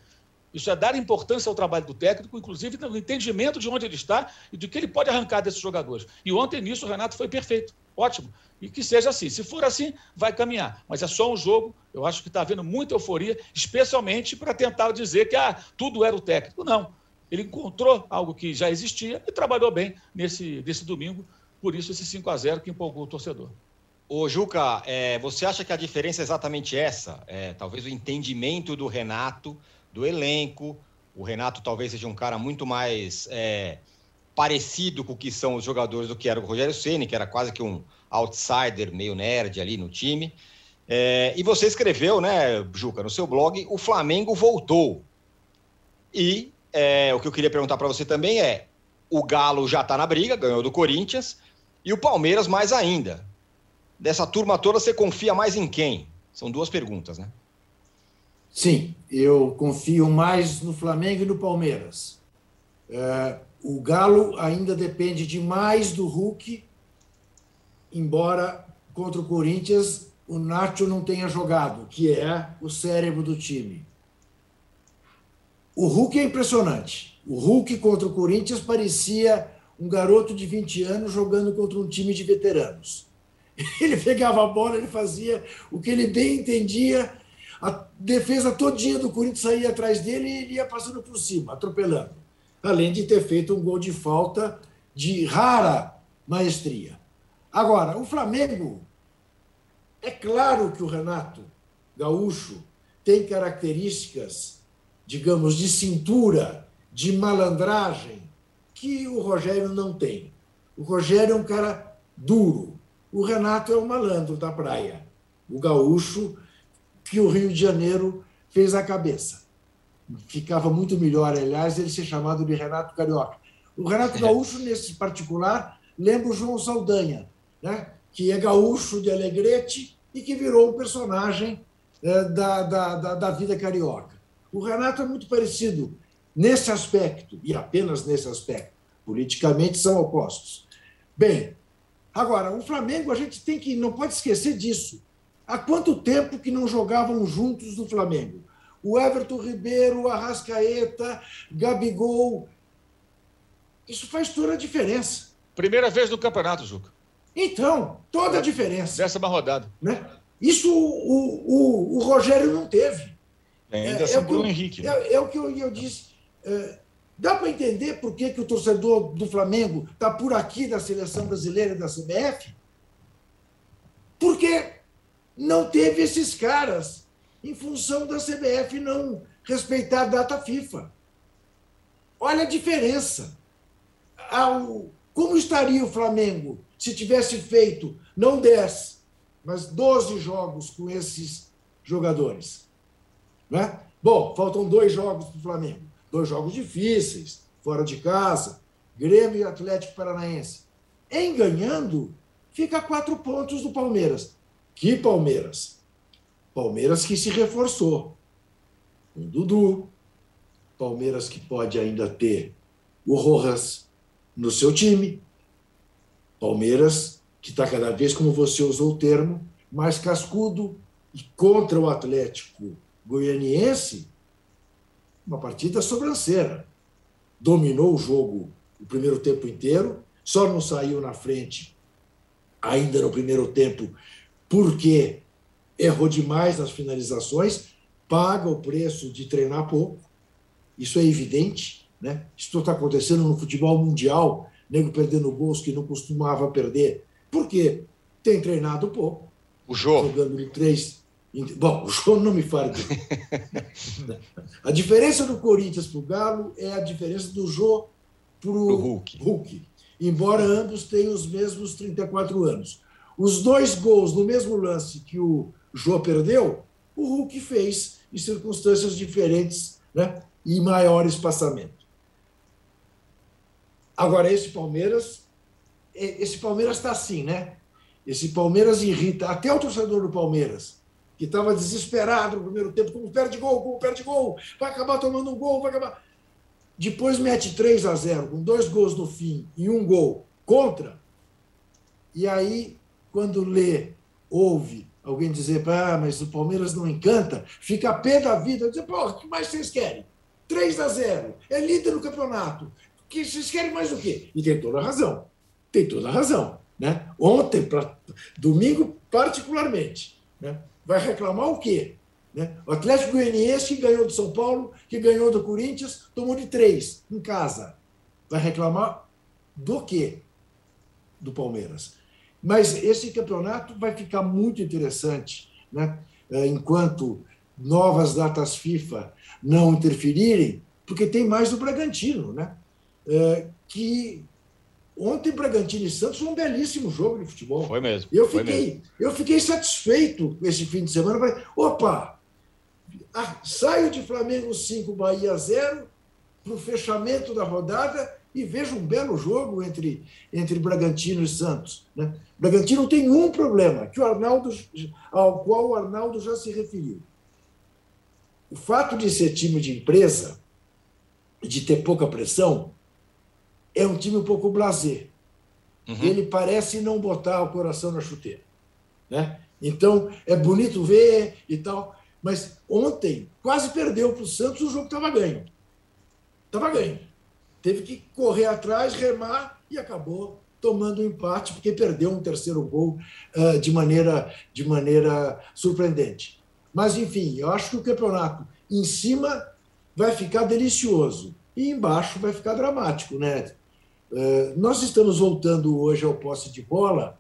Isso é dar importância ao trabalho do técnico, inclusive no entendimento de onde ele está e do que ele pode arrancar desses jogadores. E ontem nisso o Renato foi perfeito. Ótimo. E que seja assim. Se for assim, vai caminhar. Mas é só um jogo. Eu acho que está havendo muita euforia, especialmente para tentar dizer que ah, tudo era o técnico. Não. Ele encontrou algo que já existia e trabalhou bem nesse, nesse domingo. Por isso, esse 5 a 0 que empolgou o torcedor. Ô, Juca, é, você acha que a diferença é exatamente essa? É, talvez o entendimento do Renato, do elenco. O Renato talvez seja um cara muito mais é, parecido com o que são os jogadores do que era o Rogério Ceni, que era quase que um outsider, meio nerd ali no time. É, e você escreveu, né, Juca, no seu blog, o Flamengo voltou. E é, o que eu queria perguntar para você também é: o Galo já está na briga, ganhou do Corinthians, e o Palmeiras mais ainda. Dessa turma toda, você confia mais em quem? São duas perguntas, né? Sim, eu confio mais no Flamengo e no Palmeiras. É, o Galo ainda depende demais do Hulk, embora contra o Corinthians o Nacho não tenha jogado, que é o cérebro do time. O Hulk é impressionante. O Hulk contra o Corinthians parecia um garoto de 20 anos jogando contra um time de veteranos. Ele pegava a bola, ele fazia o que ele bem entendia, a defesa todinha do Corinthians saía atrás dele e ele ia passando por cima, atropelando. Além de ter feito um gol de falta de rara maestria. Agora, o Flamengo, é claro que o Renato Gaúcho tem características digamos, de cintura, de malandragem, que o Rogério não tem. O Rogério é um cara duro. O Renato é o malandro da praia. O gaúcho que o Rio de Janeiro fez a cabeça. Ficava muito melhor, aliás, ele ser chamado de Renato Carioca. O Renato Gaúcho, nesse particular, lembra o João Saldanha, né? que é gaúcho de Alegrete e que virou um personagem é, da, da, da, da vida carioca. O Renato é muito parecido nesse aspecto, e apenas nesse aspecto. Politicamente são opostos. Bem, agora, o Flamengo, a gente tem que, não pode esquecer disso. Há quanto tempo que não jogavam juntos no Flamengo? O Everton Ribeiro, o Arrascaeta, Gabigol. Isso faz toda a diferença. Primeira vez no campeonato, Juca. Então, toda a diferença. Dessa uma rodada. Né? Isso o, o, o Rogério não teve. É, ainda é, é, o, Henrique. É, é, o que eu, eu disse. É, dá para entender por que, que o torcedor do Flamengo está por aqui da seleção brasileira e da CBF? Porque não teve esses caras em função da CBF não respeitar a data FIFA. Olha a diferença. Ao, como estaria o Flamengo se tivesse feito não 10, mas 12 jogos com esses jogadores? Né? Bom, faltam dois jogos para o Flamengo. Dois jogos difíceis, fora de casa, Grêmio e Atlético Paranaense. Em ganhando, fica quatro pontos do Palmeiras. Que Palmeiras? Palmeiras que se reforçou. Com Dudu. Palmeiras que pode ainda ter o Rojas no seu time. Palmeiras que está cada vez, como você usou o termo, mais cascudo e contra o Atlético goianiense, uma partida sobranceira. Dominou o jogo o primeiro tempo inteiro, só não saiu na frente ainda no primeiro tempo porque errou demais nas finalizações, paga o preço de treinar pouco. Isso é evidente, né? Isso está acontecendo no futebol mundial nego perdendo gols que não costumava perder. Por quê? Tem treinado pouco. O jogo. Jogando em três. Bom, o jogo não me fala. a diferença do Corinthians para o Galo é a diferença do Jô para o Hulk. Hulk. Embora ambos tenham os mesmos 34 anos. Os dois gols no mesmo lance que o Jô perdeu, o Hulk fez em circunstâncias diferentes né? e maior espaçamento. Agora, esse Palmeiras, esse Palmeiras está assim, né? Esse Palmeiras irrita até o torcedor do Palmeiras, que estava desesperado no primeiro tempo, como perde gol, como perde gol, vai acabar tomando um gol, vai acabar. Depois mete 3 a 0, com dois gols no fim e um gol contra. E aí, quando lê, ouve alguém dizer, ah, mas o Palmeiras não encanta, fica a pé da vida, dizer, pô, o que mais vocês querem? 3 a 0, é líder no campeonato. Que vocês querem mais o quê? E tem toda a razão. Tem toda a razão. Né? Ontem, pra, domingo particularmente, né? Vai reclamar o quê? Né? O Atlético Goianiense que ganhou do São Paulo, que ganhou do Corinthians, tomou de três em casa. Vai reclamar do quê? Do Palmeiras. Mas esse campeonato vai ficar muito interessante, né? É, enquanto novas datas FIFA não interferirem, porque tem mais o Bragantino, né? É, que ontem Bragantino e Santos foi um belíssimo jogo de futebol. Foi mesmo. Eu fiquei, mesmo. eu fiquei satisfeito esse fim de semana. Falei, opa, saio de Flamengo 5, Bahia 0 para o fechamento da rodada e vejo um belo jogo entre, entre Bragantino e Santos. Né? Bragantino tem um problema, que o Arnaldo, ao qual o Arnaldo já se referiu. O fato de ser time de empresa, de ter pouca pressão, é um time um pouco blazer. Uhum. Ele parece não botar o coração na chuteira. Né? Então, é bonito ver e tal. Mas ontem quase perdeu para o Santos, o jogo estava ganho. Estava ganho teve que correr atrás, remar e acabou tomando um empate, porque perdeu um terceiro gol uh, de, maneira, de maneira surpreendente. Mas, enfim, eu acho que o campeonato em cima vai ficar delicioso e embaixo vai ficar dramático. Né? Uh, nós estamos voltando hoje ao posse de bola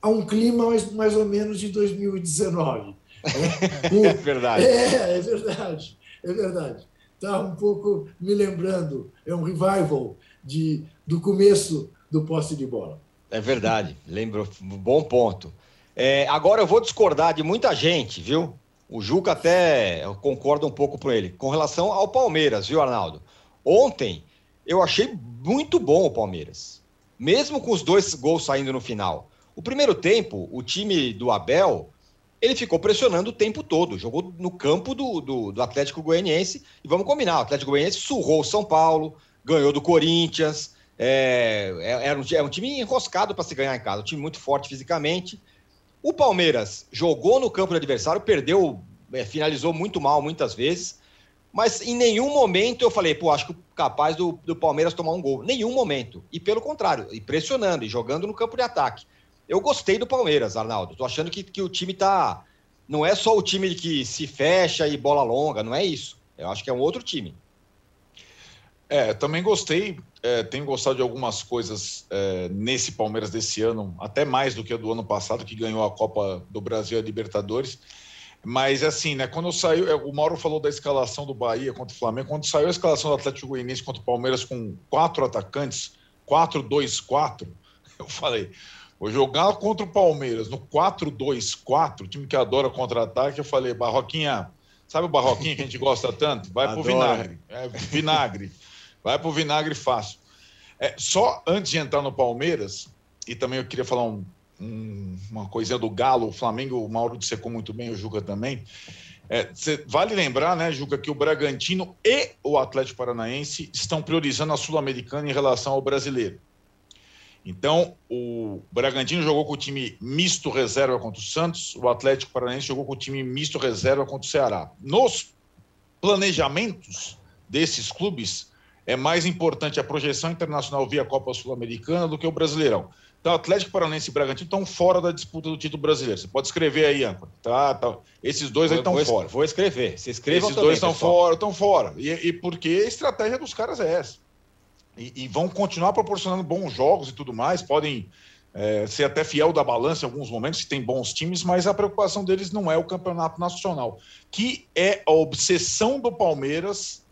a um clima mais, mais ou menos de 2019. Né? é verdade. É, é verdade. É verdade está um pouco me lembrando, é um revival de, do começo do posse de bola. É verdade, lembro, bom ponto. É, agora eu vou discordar de muita gente, viu? O Juca até concorda um pouco com ele. Com relação ao Palmeiras, viu, Arnaldo? Ontem eu achei muito bom o Palmeiras, mesmo com os dois gols saindo no final. O primeiro tempo, o time do Abel ele ficou pressionando o tempo todo, jogou no campo do, do, do Atlético Goianiense. E vamos combinar: o Atlético Goianiense surrou o São Paulo, ganhou do Corinthians. É, é um, é um time enroscado para se ganhar em casa, um time muito forte fisicamente. O Palmeiras jogou no campo do adversário, perdeu, é, finalizou muito mal muitas vezes, mas em nenhum momento eu falei, pô, acho que capaz do, do Palmeiras tomar um gol. Nenhum momento. E pelo contrário, e pressionando, e jogando no campo de ataque. Eu gostei do Palmeiras, Arnaldo. Tô achando que, que o time tá. Não é só o time que se fecha e bola longa, não é isso. Eu acho que é um outro time. É, também gostei, é, tenho gostado de algumas coisas é, nesse Palmeiras desse ano, até mais do que do ano passado, que ganhou a Copa do Brasil e a Libertadores. Mas assim, né, quando saiu, é, o Mauro falou da escalação do Bahia contra o Flamengo, quando saiu a escalação do Atlético Goianiense contra o Palmeiras com quatro atacantes, 4-2-4, eu falei, Vou jogar contra o Palmeiras no 4-2-4, time que adora contra-ataque. Eu falei, Barroquinha, sabe o Barroquinha que a gente gosta tanto? Vai pro vinagre. É, vinagre. Vai pro vinagre fácil. É, só antes de entrar no Palmeiras, e também eu queria falar um, um, uma coisinha do Galo, o Flamengo, o Mauro dissecou muito bem, o Juca também. É, vale lembrar, né, Juca, que o Bragantino e o Atlético Paranaense estão priorizando a Sul-Americana em relação ao brasileiro. Então, o Bragantino jogou com o time misto reserva contra o Santos, o Atlético Paranaense jogou com o time misto reserva contra o Ceará. Nos planejamentos desses clubes, é mais importante a projeção internacional via Copa Sul-Americana do que o Brasileirão. Então, Atlético Paranaense e Bragantino estão fora da disputa do título brasileiro. Você pode escrever aí, Âncora. Tá, tá. Esses dois aí estão fora. Vou escrever. Se escrevam Esses dois estão fora, estão fora. E, e porque a estratégia dos caras é essa. e, e vão continuar proporcionando bons jogos e tudo mais, podem é, ser até fiel da balança em alguns momentos, se tem bons times, mas a preocupação deles não é o campeonato nacional, que é a obsessão do Palmeiras,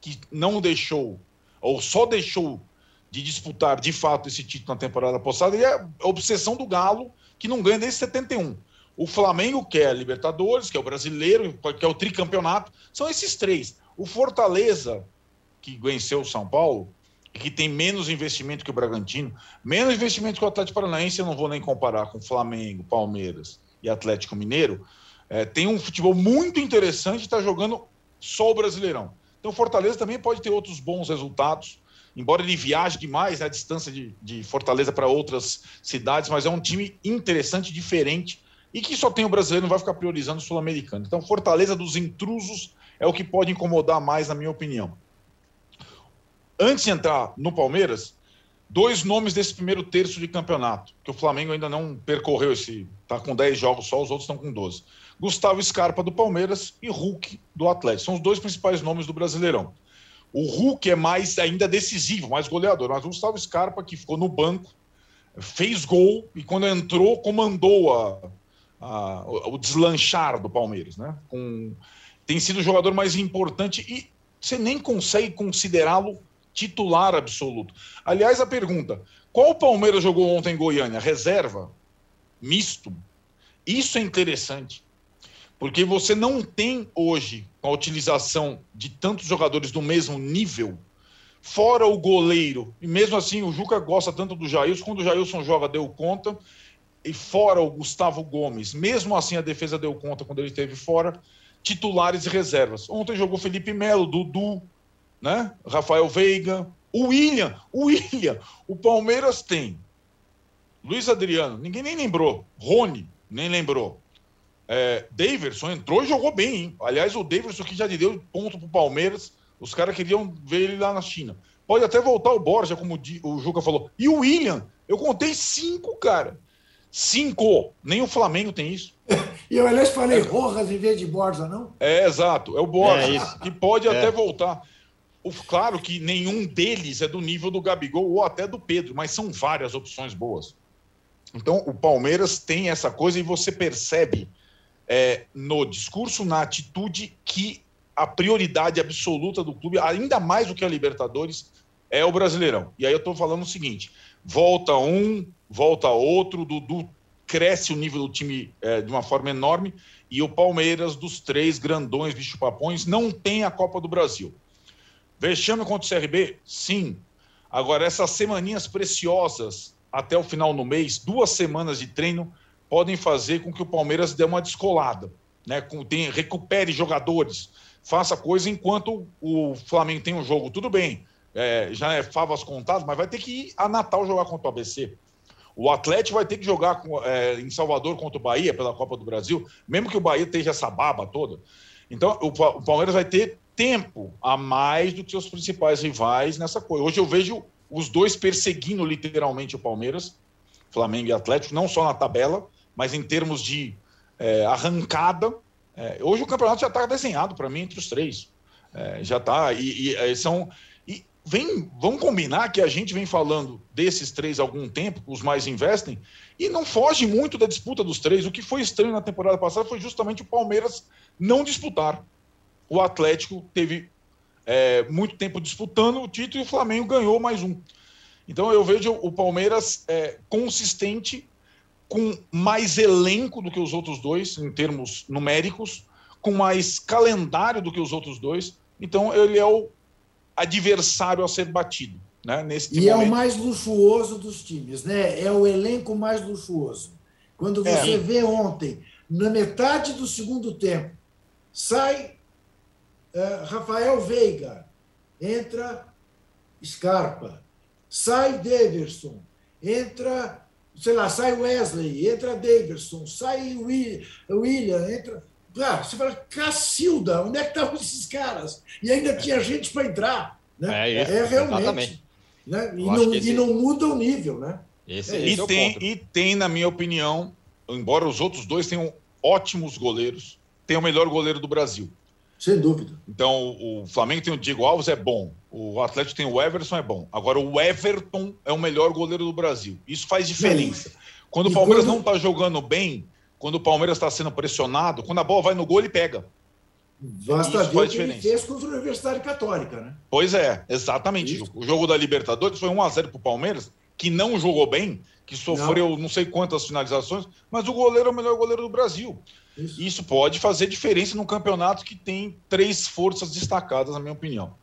que não deixou, ou só deixou de disputar de fato esse título na temporada passada, e é a obsessão do Galo, que não ganha desde 71. O Flamengo quer Libertadores, que é o brasileiro, que é o tricampeonato. São esses três. O Fortaleza, que venceu o São Paulo, que tem menos investimento que o Bragantino, menos investimento que o Atlético Paranaense, eu não vou nem comparar com Flamengo, Palmeiras e Atlético Mineiro, é, tem um futebol muito interessante está jogando só o Brasileirão. Então, Fortaleza também pode ter outros bons resultados, embora ele viaje demais né, a distância de, de Fortaleza para outras cidades, mas é um time interessante, diferente e que só tem o brasileiro, não vai ficar priorizando o sul-americano. Então, Fortaleza dos intrusos é o que pode incomodar mais, na minha opinião antes de entrar no Palmeiras, dois nomes desse primeiro terço de campeonato, que o Flamengo ainda não percorreu esse. Está com 10 jogos só, os outros estão com 12. Gustavo Scarpa do Palmeiras e Hulk do Atlético. São os dois principais nomes do Brasileirão. O Hulk é mais ainda decisivo, mais goleador, mas o Gustavo Scarpa, que ficou no banco, fez gol e quando entrou, comandou a, a, o deslanchar do Palmeiras. Né? Com, tem sido o jogador mais importante e você nem consegue considerá-lo titular absoluto. Aliás, a pergunta: qual Palmeiras jogou ontem em Goiânia? Reserva? Misto? Isso é interessante, porque você não tem hoje a utilização de tantos jogadores do mesmo nível, fora o goleiro. E mesmo assim, o Juca gosta tanto do Jailson, quando o Jailson joga, deu conta. E fora o Gustavo Gomes, mesmo assim a defesa deu conta quando ele esteve fora, titulares e reservas. Ontem jogou Felipe Melo, Dudu, né? Rafael Veiga, o William, o William. O Palmeiras tem Luiz Adriano, ninguém nem lembrou. Rony, nem lembrou. É, Daverson entrou e jogou bem, hein? Aliás, o Daverson que já deu ponto pro Palmeiras. Os caras queriam ver ele lá na China. Pode até voltar o Borja, como o Juca falou. E o William, eu contei cinco, cara. Cinco. Nem o Flamengo tem isso. E eu, aliás, falei é. Rojas em vez de Borja, não? É, exato. É o Borja, é que pode é. até voltar. O, claro que nenhum deles é do nível do Gabigol ou até do Pedro, mas são várias opções boas. Então, o Palmeiras tem essa coisa e você percebe é, no discurso, na atitude, que a prioridade absoluta do clube, ainda mais do que a Libertadores, é o Brasileirão. E aí eu estou falando o seguinte: volta um, volta outro, Dudu cresce o nível do time é, de uma forma enorme e o Palmeiras, dos três grandões bicho-papões, não tem a Copa do Brasil. Vexame contra o CRB? Sim. Agora, essas semaninhas preciosas até o final do mês, duas semanas de treino, podem fazer com que o Palmeiras dê uma descolada, né? Com, tem, recupere jogadores, faça coisa enquanto o Flamengo tem um jogo. Tudo bem, é, já é favas contadas, mas vai ter que ir a Natal jogar contra o ABC. O Atlético vai ter que jogar com, é, em Salvador contra o Bahia pela Copa do Brasil, mesmo que o Bahia esteja essa baba toda. Então, o, o Palmeiras vai ter tempo a mais do que seus principais rivais nessa coisa. Hoje eu vejo os dois perseguindo literalmente o Palmeiras, Flamengo e Atlético, não só na tabela, mas em termos de é, arrancada. É, hoje o campeonato já está desenhado para mim entre os três. É, já está. E, e, é, são. E vem, vamos combinar que a gente vem falando desses três há algum tempo, os mais investem, e não foge muito da disputa dos três. O que foi estranho na temporada passada foi justamente o Palmeiras não disputar o Atlético teve é, muito tempo disputando o título e o Flamengo ganhou mais um. Então eu vejo o Palmeiras é, consistente, com mais elenco do que os outros dois, em termos numéricos, com mais calendário do que os outros dois. Então ele é o adversário a ser batido. Né, nesse e momento. é o mais luxuoso dos times, né? É o elenco mais luxuoso. Quando é. você é. vê ontem, na metade do segundo tempo, sai é, Rafael Veiga, entra Scarpa, sai Daverson, entra, sei lá, sai Wesley, entra Daverson, sai William, entra. Ah, você fala, Cacilda, onde é que estavam esses caras? E ainda tinha gente para entrar. Né? É, é realmente. Né? E, não, esse... e não muda o nível, né? Esse, é, esse e, tem, e tem, na minha opinião, embora os outros dois tenham ótimos goleiros, tem o melhor goleiro do Brasil Sem dúvida. Então, o Flamengo tem o Diego Alves, é bom. O Atlético tem o Everson, é bom. Agora, o Everton é o melhor goleiro do Brasil. Isso faz diferença. Quando o Palmeiras quando... não está jogando bem, quando o Palmeiras está sendo pressionado, quando a bola vai no gol, ele pega. Basta Isso ver o que ele fez contra a Universidade Católica, né? Pois é, exatamente. Isso. O jogo da Libertadores foi 1x0 para o Palmeiras, que não jogou bem, que sofreu não. não. sei quantas finalizações, mas o goleiro é o melhor goleiro do Brasil. Isso. Isso pode fazer diferença num campeonato que tem três forças destacadas, na minha opinião.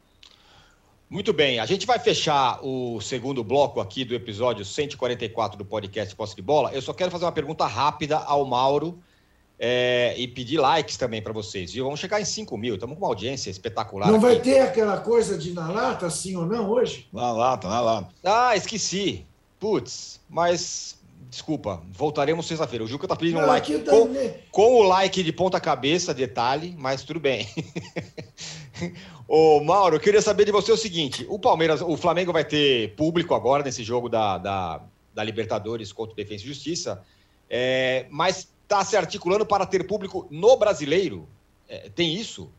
Muito bem, a gente vai fechar o segundo bloco aqui do episódio 144 do podcast Posse de Bola. Eu só quero fazer uma pergunta rápida ao Mauro é, e pedir likes também para vocês, viu? Vamos chegar em 5 mil, estamos com uma audiência espetacular. Não aqui. vai ter aquela coisa de na lata, sim ou não, hoje? Na lata, na lata. Ah, esqueci. Putz, mas desculpa, voltaremos sexta-feira. O Juca tá pedindo um like. Com, com, o like de ponta cabeça, detalhe, mas tudo bem. Ô, Mauro, eu queria saber de você o seguinte: o Palmeiras, o Flamengo vai ter público agora nesse jogo da, da, da Libertadores contra o Defesa e Justiça, é, mas está se articulando para ter público no brasileiro? É, tem isso?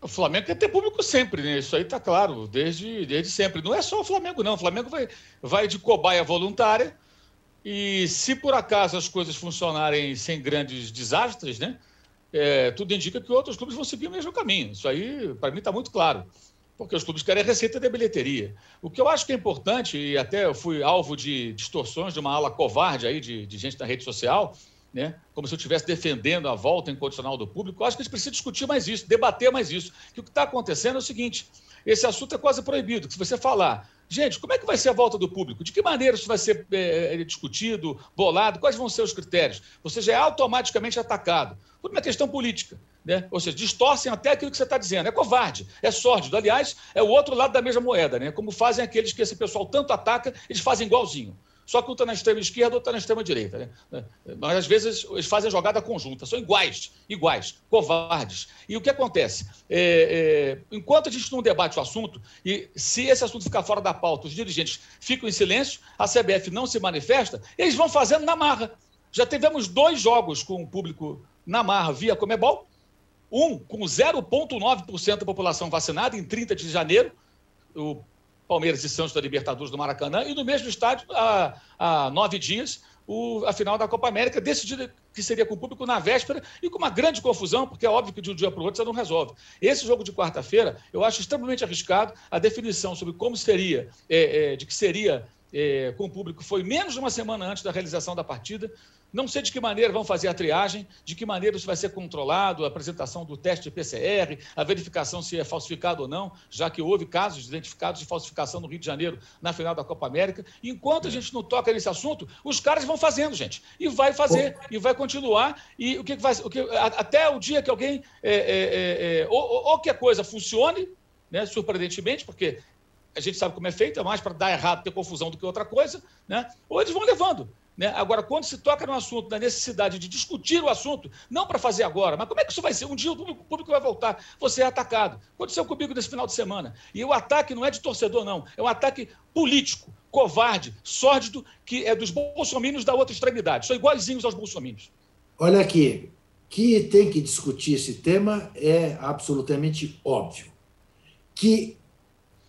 O Flamengo quer ter público sempre, né? Isso aí está claro, desde, desde sempre. Não é só o Flamengo, não. O Flamengo vai, vai de cobaia voluntária. E se por acaso as coisas funcionarem sem grandes desastres, né? É, tudo indica que outros clubes vão seguir o mesmo caminho. Isso aí, para mim, está muito claro. Porque os clubes querem receita de bilheteria. O que eu acho que é importante, e até eu fui alvo de distorções de uma ala covarde aí de, de gente na rede social, né? como se eu estivesse defendendo a volta incondicional do público. Eu acho que a gente precisa discutir mais isso, debater mais isso. Que o que está acontecendo é o seguinte: esse assunto é quase proibido. Se você falar, gente, como é que vai ser a volta do público? De que maneira isso vai ser é, discutido, bolado? Quais vão ser os critérios? Você já é automaticamente atacado por uma questão política. Né? Ou seja, distorcem até aquilo que você está dizendo. É covarde, é sórdido. Aliás, é o outro lado da mesma moeda, né? Como fazem aqueles que esse pessoal tanto ataca, eles fazem igualzinho. Só que um está na extrema esquerda, outro está na extrema direita. Né? Mas às vezes eles fazem jogada conjunta, são iguais, iguais, covardes. E o que acontece? É, é, enquanto a gente não debate o assunto, e se esse assunto ficar fora da pauta, os dirigentes ficam em silêncio, a CBF não se manifesta, eles vão fazendo na marra. Já tivemos dois jogos com o público na marra via Comebol, um com 0,9% da população vacinada em 30 de janeiro, o Palmeiras e Santos da Libertadores do Maracanã, e no mesmo estádio, há, há nove dias, o, a final da Copa América, decidida que seria com o público na véspera e com uma grande confusão, porque é óbvio que de um dia para o outro você não resolve. Esse jogo de quarta-feira, eu acho extremamente arriscado. A definição sobre como seria, é, é, de que seria é, com o público, foi menos de uma semana antes da realização da partida. Não sei de que maneira vão fazer a triagem, de que maneira isso vai ser controlado, a apresentação do teste de PCR, a verificação se é falsificado ou não, já que houve casos identificados de falsificação no Rio de Janeiro na final da Copa América. Enquanto a gente não toca nesse assunto, os caras vão fazendo, gente. E vai fazer, e vai continuar. E o que vai o que, até o dia que alguém. É, é, é, ou, ou que a coisa funcione, né, surpreendentemente, porque a gente sabe como é feito, é mais para dar errado, ter confusão do que outra coisa, né? ou eles vão levando. Né? Agora, quando se toca no assunto, na necessidade de discutir o assunto, não para fazer agora, mas como é que isso vai ser? Um dia o público, o público vai voltar, você é atacado. Aconteceu comigo nesse final de semana. E o ataque não é de torcedor, não. É um ataque político, covarde, sórdido, que é dos bolsominions da outra extremidade. São iguaizinhos aos bolsominions. Olha aqui, que tem que discutir esse tema é absolutamente óbvio. Que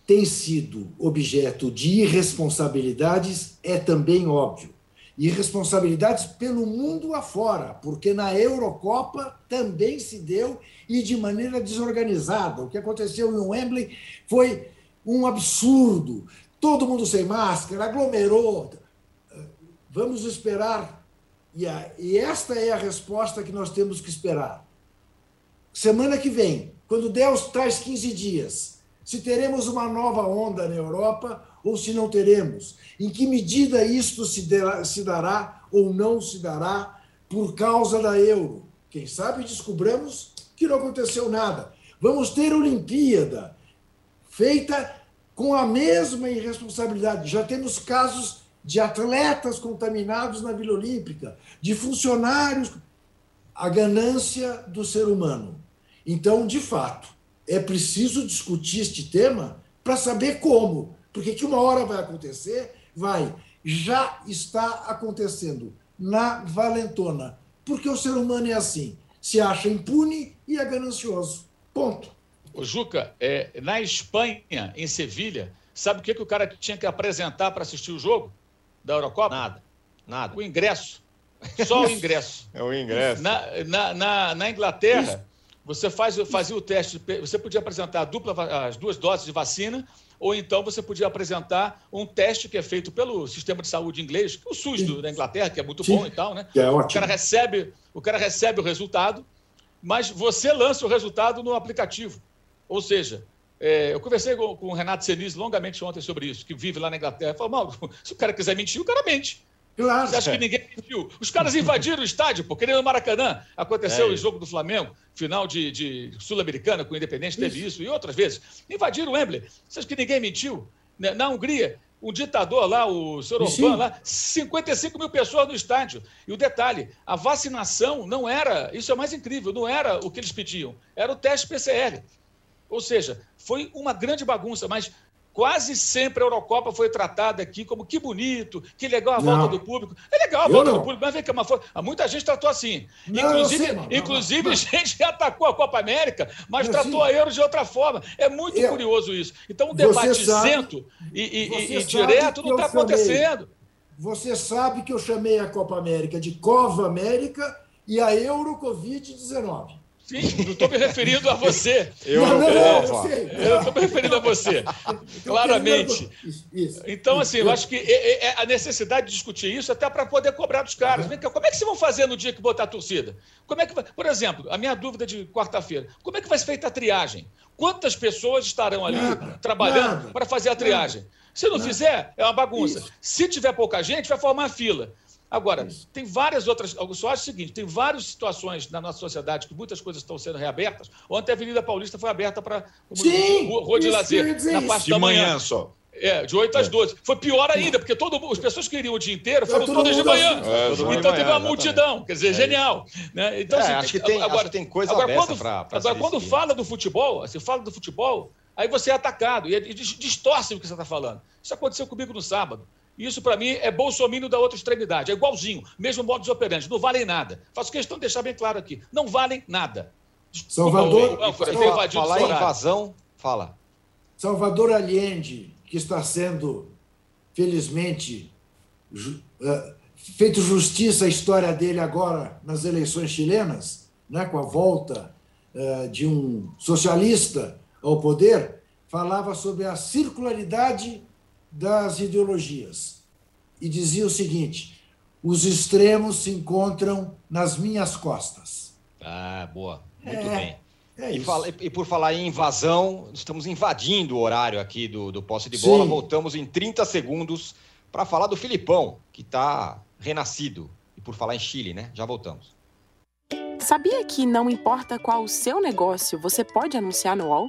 tem sido objeto de irresponsabilidades é também óbvio e responsabilidades pelo mundo afora, porque na Eurocopa também se deu e de maneira desorganizada. O que aconteceu em Wembley foi um absurdo. Todo mundo sem máscara, aglomerou. Vamos esperar. E esta é a resposta que nós temos que esperar. Semana que vem, quando os tais 15 dias, se teremos uma nova onda na Europa ou se não teremos. Em que medida isto se, se dará ou não se dará por causa da euro? Quem sabe descobramos que não aconteceu nada. Vamos ter Olimpíada feita com a mesma irresponsabilidade. Já temos casos de atletas contaminados na Vila Olímpica, de funcionários. A ganância do ser humano. Então, de fato, é preciso discutir este tema para saber como. Porque que uma hora vai acontecer, vai. Já está acontecendo na valentona. Porque o ser humano é assim. Se acha impune e é ganancioso. Ponto. O Juca, é, na Espanha, em Sevilha, sabe o que, que o cara tinha que apresentar para assistir o jogo da Eurocopa? Nada. Nada. O ingresso. Só o ingresso. É o ingresso. Na, na, na, na Inglaterra, você faz, fazia o teste, você podia apresentar dupla, as duas doses de vacina, ou então você podia apresentar um teste que é feito pelo sistema de saúde inglês, o SUS do, da Inglaterra, que é muito Sim. bom e tal, né? É O ótimo. cara recebe, o cara recebe o resultado, mas você lança o resultado no aplicativo. Ou seja, é, eu conversei com, com o Renato Senise longamente ontem sobre isso, que vive lá na Inglaterra. Falou, Mauro, se o cara quiser mentir, o cara mente. Claro. Você acha que ninguém mentiu? Os caras invadiram o estádio, pô, querendo no Maracanã. Aconteceu É o isso. jogo do Flamengo, final de, de Sul-Americana com o Independente, teve isso. e outras vezes. Invadiram o Wembley. Você acha que ninguém mentiu? Né, Na Hungria, um ditador lá, o senhor. Orbán, lá, 55 mil pessoas no estádio. E o detalhe, a vacinação não era, isso é o mais incrível, não era o que eles pediam, era o teste PCR. Ou seja, foi uma grande bagunça, mas quase sempre a Eurocopa foi tratada aqui como que bonito, que legal a Não. volta do público. É legal a volta do público, mas vem cá, mas foi- muita gente tratou assim. Não, inclusive, sei, inclusive não. gente que atacou a Copa América, mas Eu tratou sei. a Euro de outra forma. É muito Eu- curioso isso. Então, um debate isento e, e- e- direto que não está acontecendo. Você sabe que eu chamei a Copa América de Cova América e a Euro Covid-19. Sim, não estou me referindo a você. Eu não, não, não, eu estou me referindo a você. Claramente. Isso, isso. Então, assim, eu acho que é, é a necessidade de discutir isso até para poder cobrar dos caras. Vem cá, como é que vocês vão fazer no dia que botar a torcida? Como é que vai... Por exemplo, a minha dúvida de quarta-feira: como é que vai ser feita a triagem? Quantas pessoas estarão ali Nada, trabalhando para fazer a triagem? Se não nada. fizer, é uma bagunça. Isso. Se tiver pouca gente, vai formar fila. Agora, tem várias outras. Eu só acho o seguinte: tem várias situações na nossa sociedade que muitas coisas estão sendo reabertas. Ontem a Avenida Paulista foi aberta para Sim, rua de lazer, na parte De da manhã manhã. só. É, de 8 às 12. Foi pior ainda, porque todo, as pessoas que iriam o dia inteiro foram todo todas de manhã. assim. É, então de teve manhã, uma multidão. Quer dizer, genial. Né? Então, É, assim, acho que tem- que tem coisa agora, quando, pra- pra agora, quando fala do futebol, você fala do futebol, aí você é atacado e, e dis- distorce o que você está falando. Isso aconteceu comigo no sábado. Isso, para mim, é bolsomínio da outra extremidade. É igualzinho, mesmo modo de operante. Não valem nada. Faço questão de deixar bem claro aqui. Não valem nada. Salvador- Desculpa, Falar- em invasão, fala. Salvador Allende, que está sendo, felizmente, ju- eh, feito justiça à história dele agora nas eleições chilenas, né, com a volta eh, de um socialista ao poder, falava sobre a circularidade das ideologias e dizia o seguinte: os extremos se encontram nas minhas costas. Ah, boa. Muito É, bem. É E, fala- e por falar em invasão, estamos invadindo o horário aqui do, do posse de Sim. bola. Voltamos em 30 segundos para falar do Filipão, que está renascido. E por falar em Chile, né? Já voltamos. Sabia que não importa qual o seu negócio, você pode anunciar no UOL?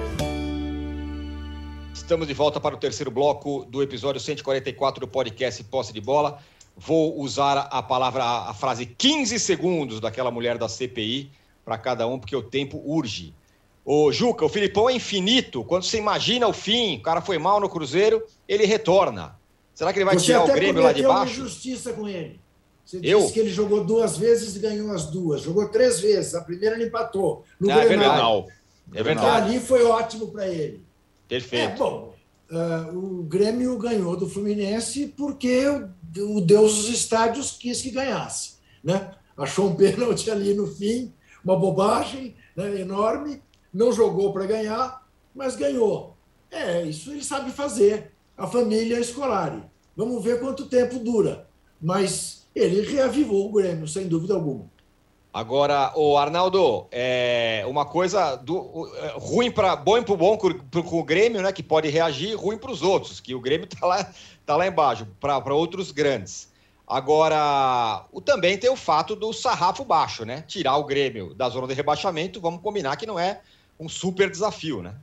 Estamos de volta para o terceiro bloco do episódio 144 do podcast Posse de Bola. Vou usar a palavra, a frase 15 segundos daquela mulher da CPI para cada um, porque o tempo urge. Ô, Juca, o Filipão é infinito. Quando você imagina o fim, o cara foi mal no Cruzeiro, ele retorna. Será que ele vai Você tirar o Grêmio lá de cometeu uma baixo? injustiça com ele. Você Eu? disse que ele jogou duas vezes e ganhou as duas. Jogou três vezes. A primeira ele empatou. No Ah, é. Grenal. É verdade, ali foi ótimo para ele. É, perfeito. bom, ah, o Grêmio ganhou do Fluminense porque o, o Deus dos estádios quis que ganhasse. Né? Achou um pênalti ali no fim, uma bobagem né, enorme, não jogou para ganhar, mas ganhou. É, isso ele sabe fazer. A família escolar. Vamos ver quanto tempo dura. Mas ele reavivou o Grêmio, sem dúvida alguma. Agora, o Arnaldo, é uma coisa do, o- é, ruim para bom para bom com o Grêmio, né? Que pode reagir, ruim para os outros, que o Grêmio tá lá, tá lá embaixo, para outros grandes. Agora, o, também tem o fato do sarrafo baixo, né? Tirar o Grêmio da zona de rebaixamento, vamos combinar que não é um super desafio, né?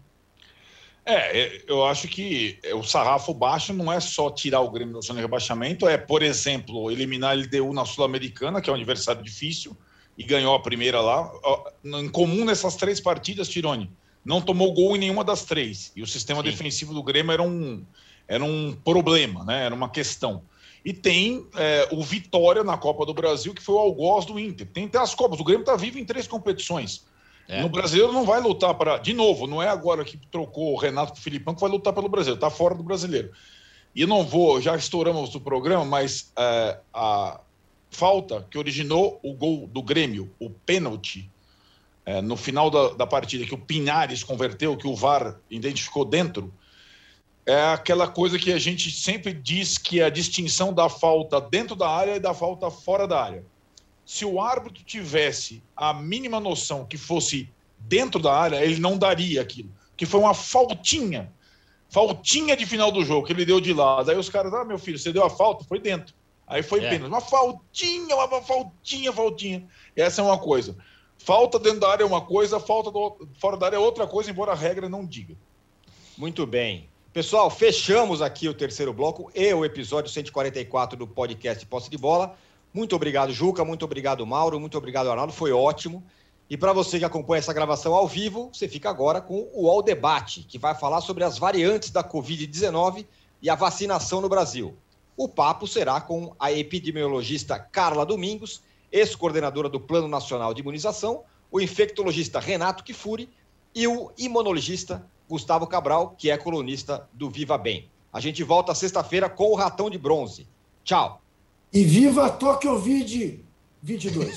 É, é, eu acho que o sarrafo baixo não é só tirar o Grêmio da zona de rebaixamento, é, por exemplo, eliminar a LDU na Sul-Americana, que é um adversário difícil, e ganhou a primeira lá. Em comum nessas três partidas, Tirone, não tomou gol em nenhuma das três. E o sistema Sim. defensivo do Grêmio era um, era um problema, né? era uma questão. E tem é, o Vitória na Copa do Brasil, que foi o algoz do Inter. Tem até as Copas. O Grêmio está vivo em três competições. É. No brasileiro não vai lutar para. De novo, não é agora que trocou o Renato para o Filipão que vai lutar pelo brasileiro, está fora do brasileiro. E não vou, já estouramos o programa, mas é, a falta que originou o gol do Grêmio, o pênalti, é, no final da, da partida, que o Pinares converteu, que o VAR identificou dentro, é aquela coisa que a gente sempre diz que é a distinção da falta dentro da área e da falta fora da área se o árbitro tivesse a mínima noção que fosse dentro da área, ele não daria aquilo. Que foi uma faltinha. Faltinha de final do jogo que ele deu de lado. Aí os caras, ah, meu filho, você deu a falta? Foi dentro. Aí foi é. pênalti. Uma faltinha, uma faltinha, faltinha. Essa é uma coisa. Falta dentro da área é uma coisa, falta do, fora da área é outra coisa, embora a regra não diga. Muito bem. Pessoal, fechamos aqui o terceiro bloco e o episódio 144 do podcast Posse de Bola. Muito obrigado, Juca. Muito obrigado, Mauro. Muito obrigado, Arnaldo. Foi ótimo. E para você que acompanha essa gravação ao vivo, você fica agora com o UOL Debate, que vai falar sobre as variantes da Covid-19 e a vacinação no Brasil. O papo será com a epidemiologista Carla Domingos, ex-coordenadora do Plano Nacional de Imunização, o infectologista Renato Kifuri e o imunologista Gustavo Cabral, que é colunista do Viva Bem. A gente volta sexta-feira com o Ratão de Bronze. Tchau! E viva a Tokyo Vid 22.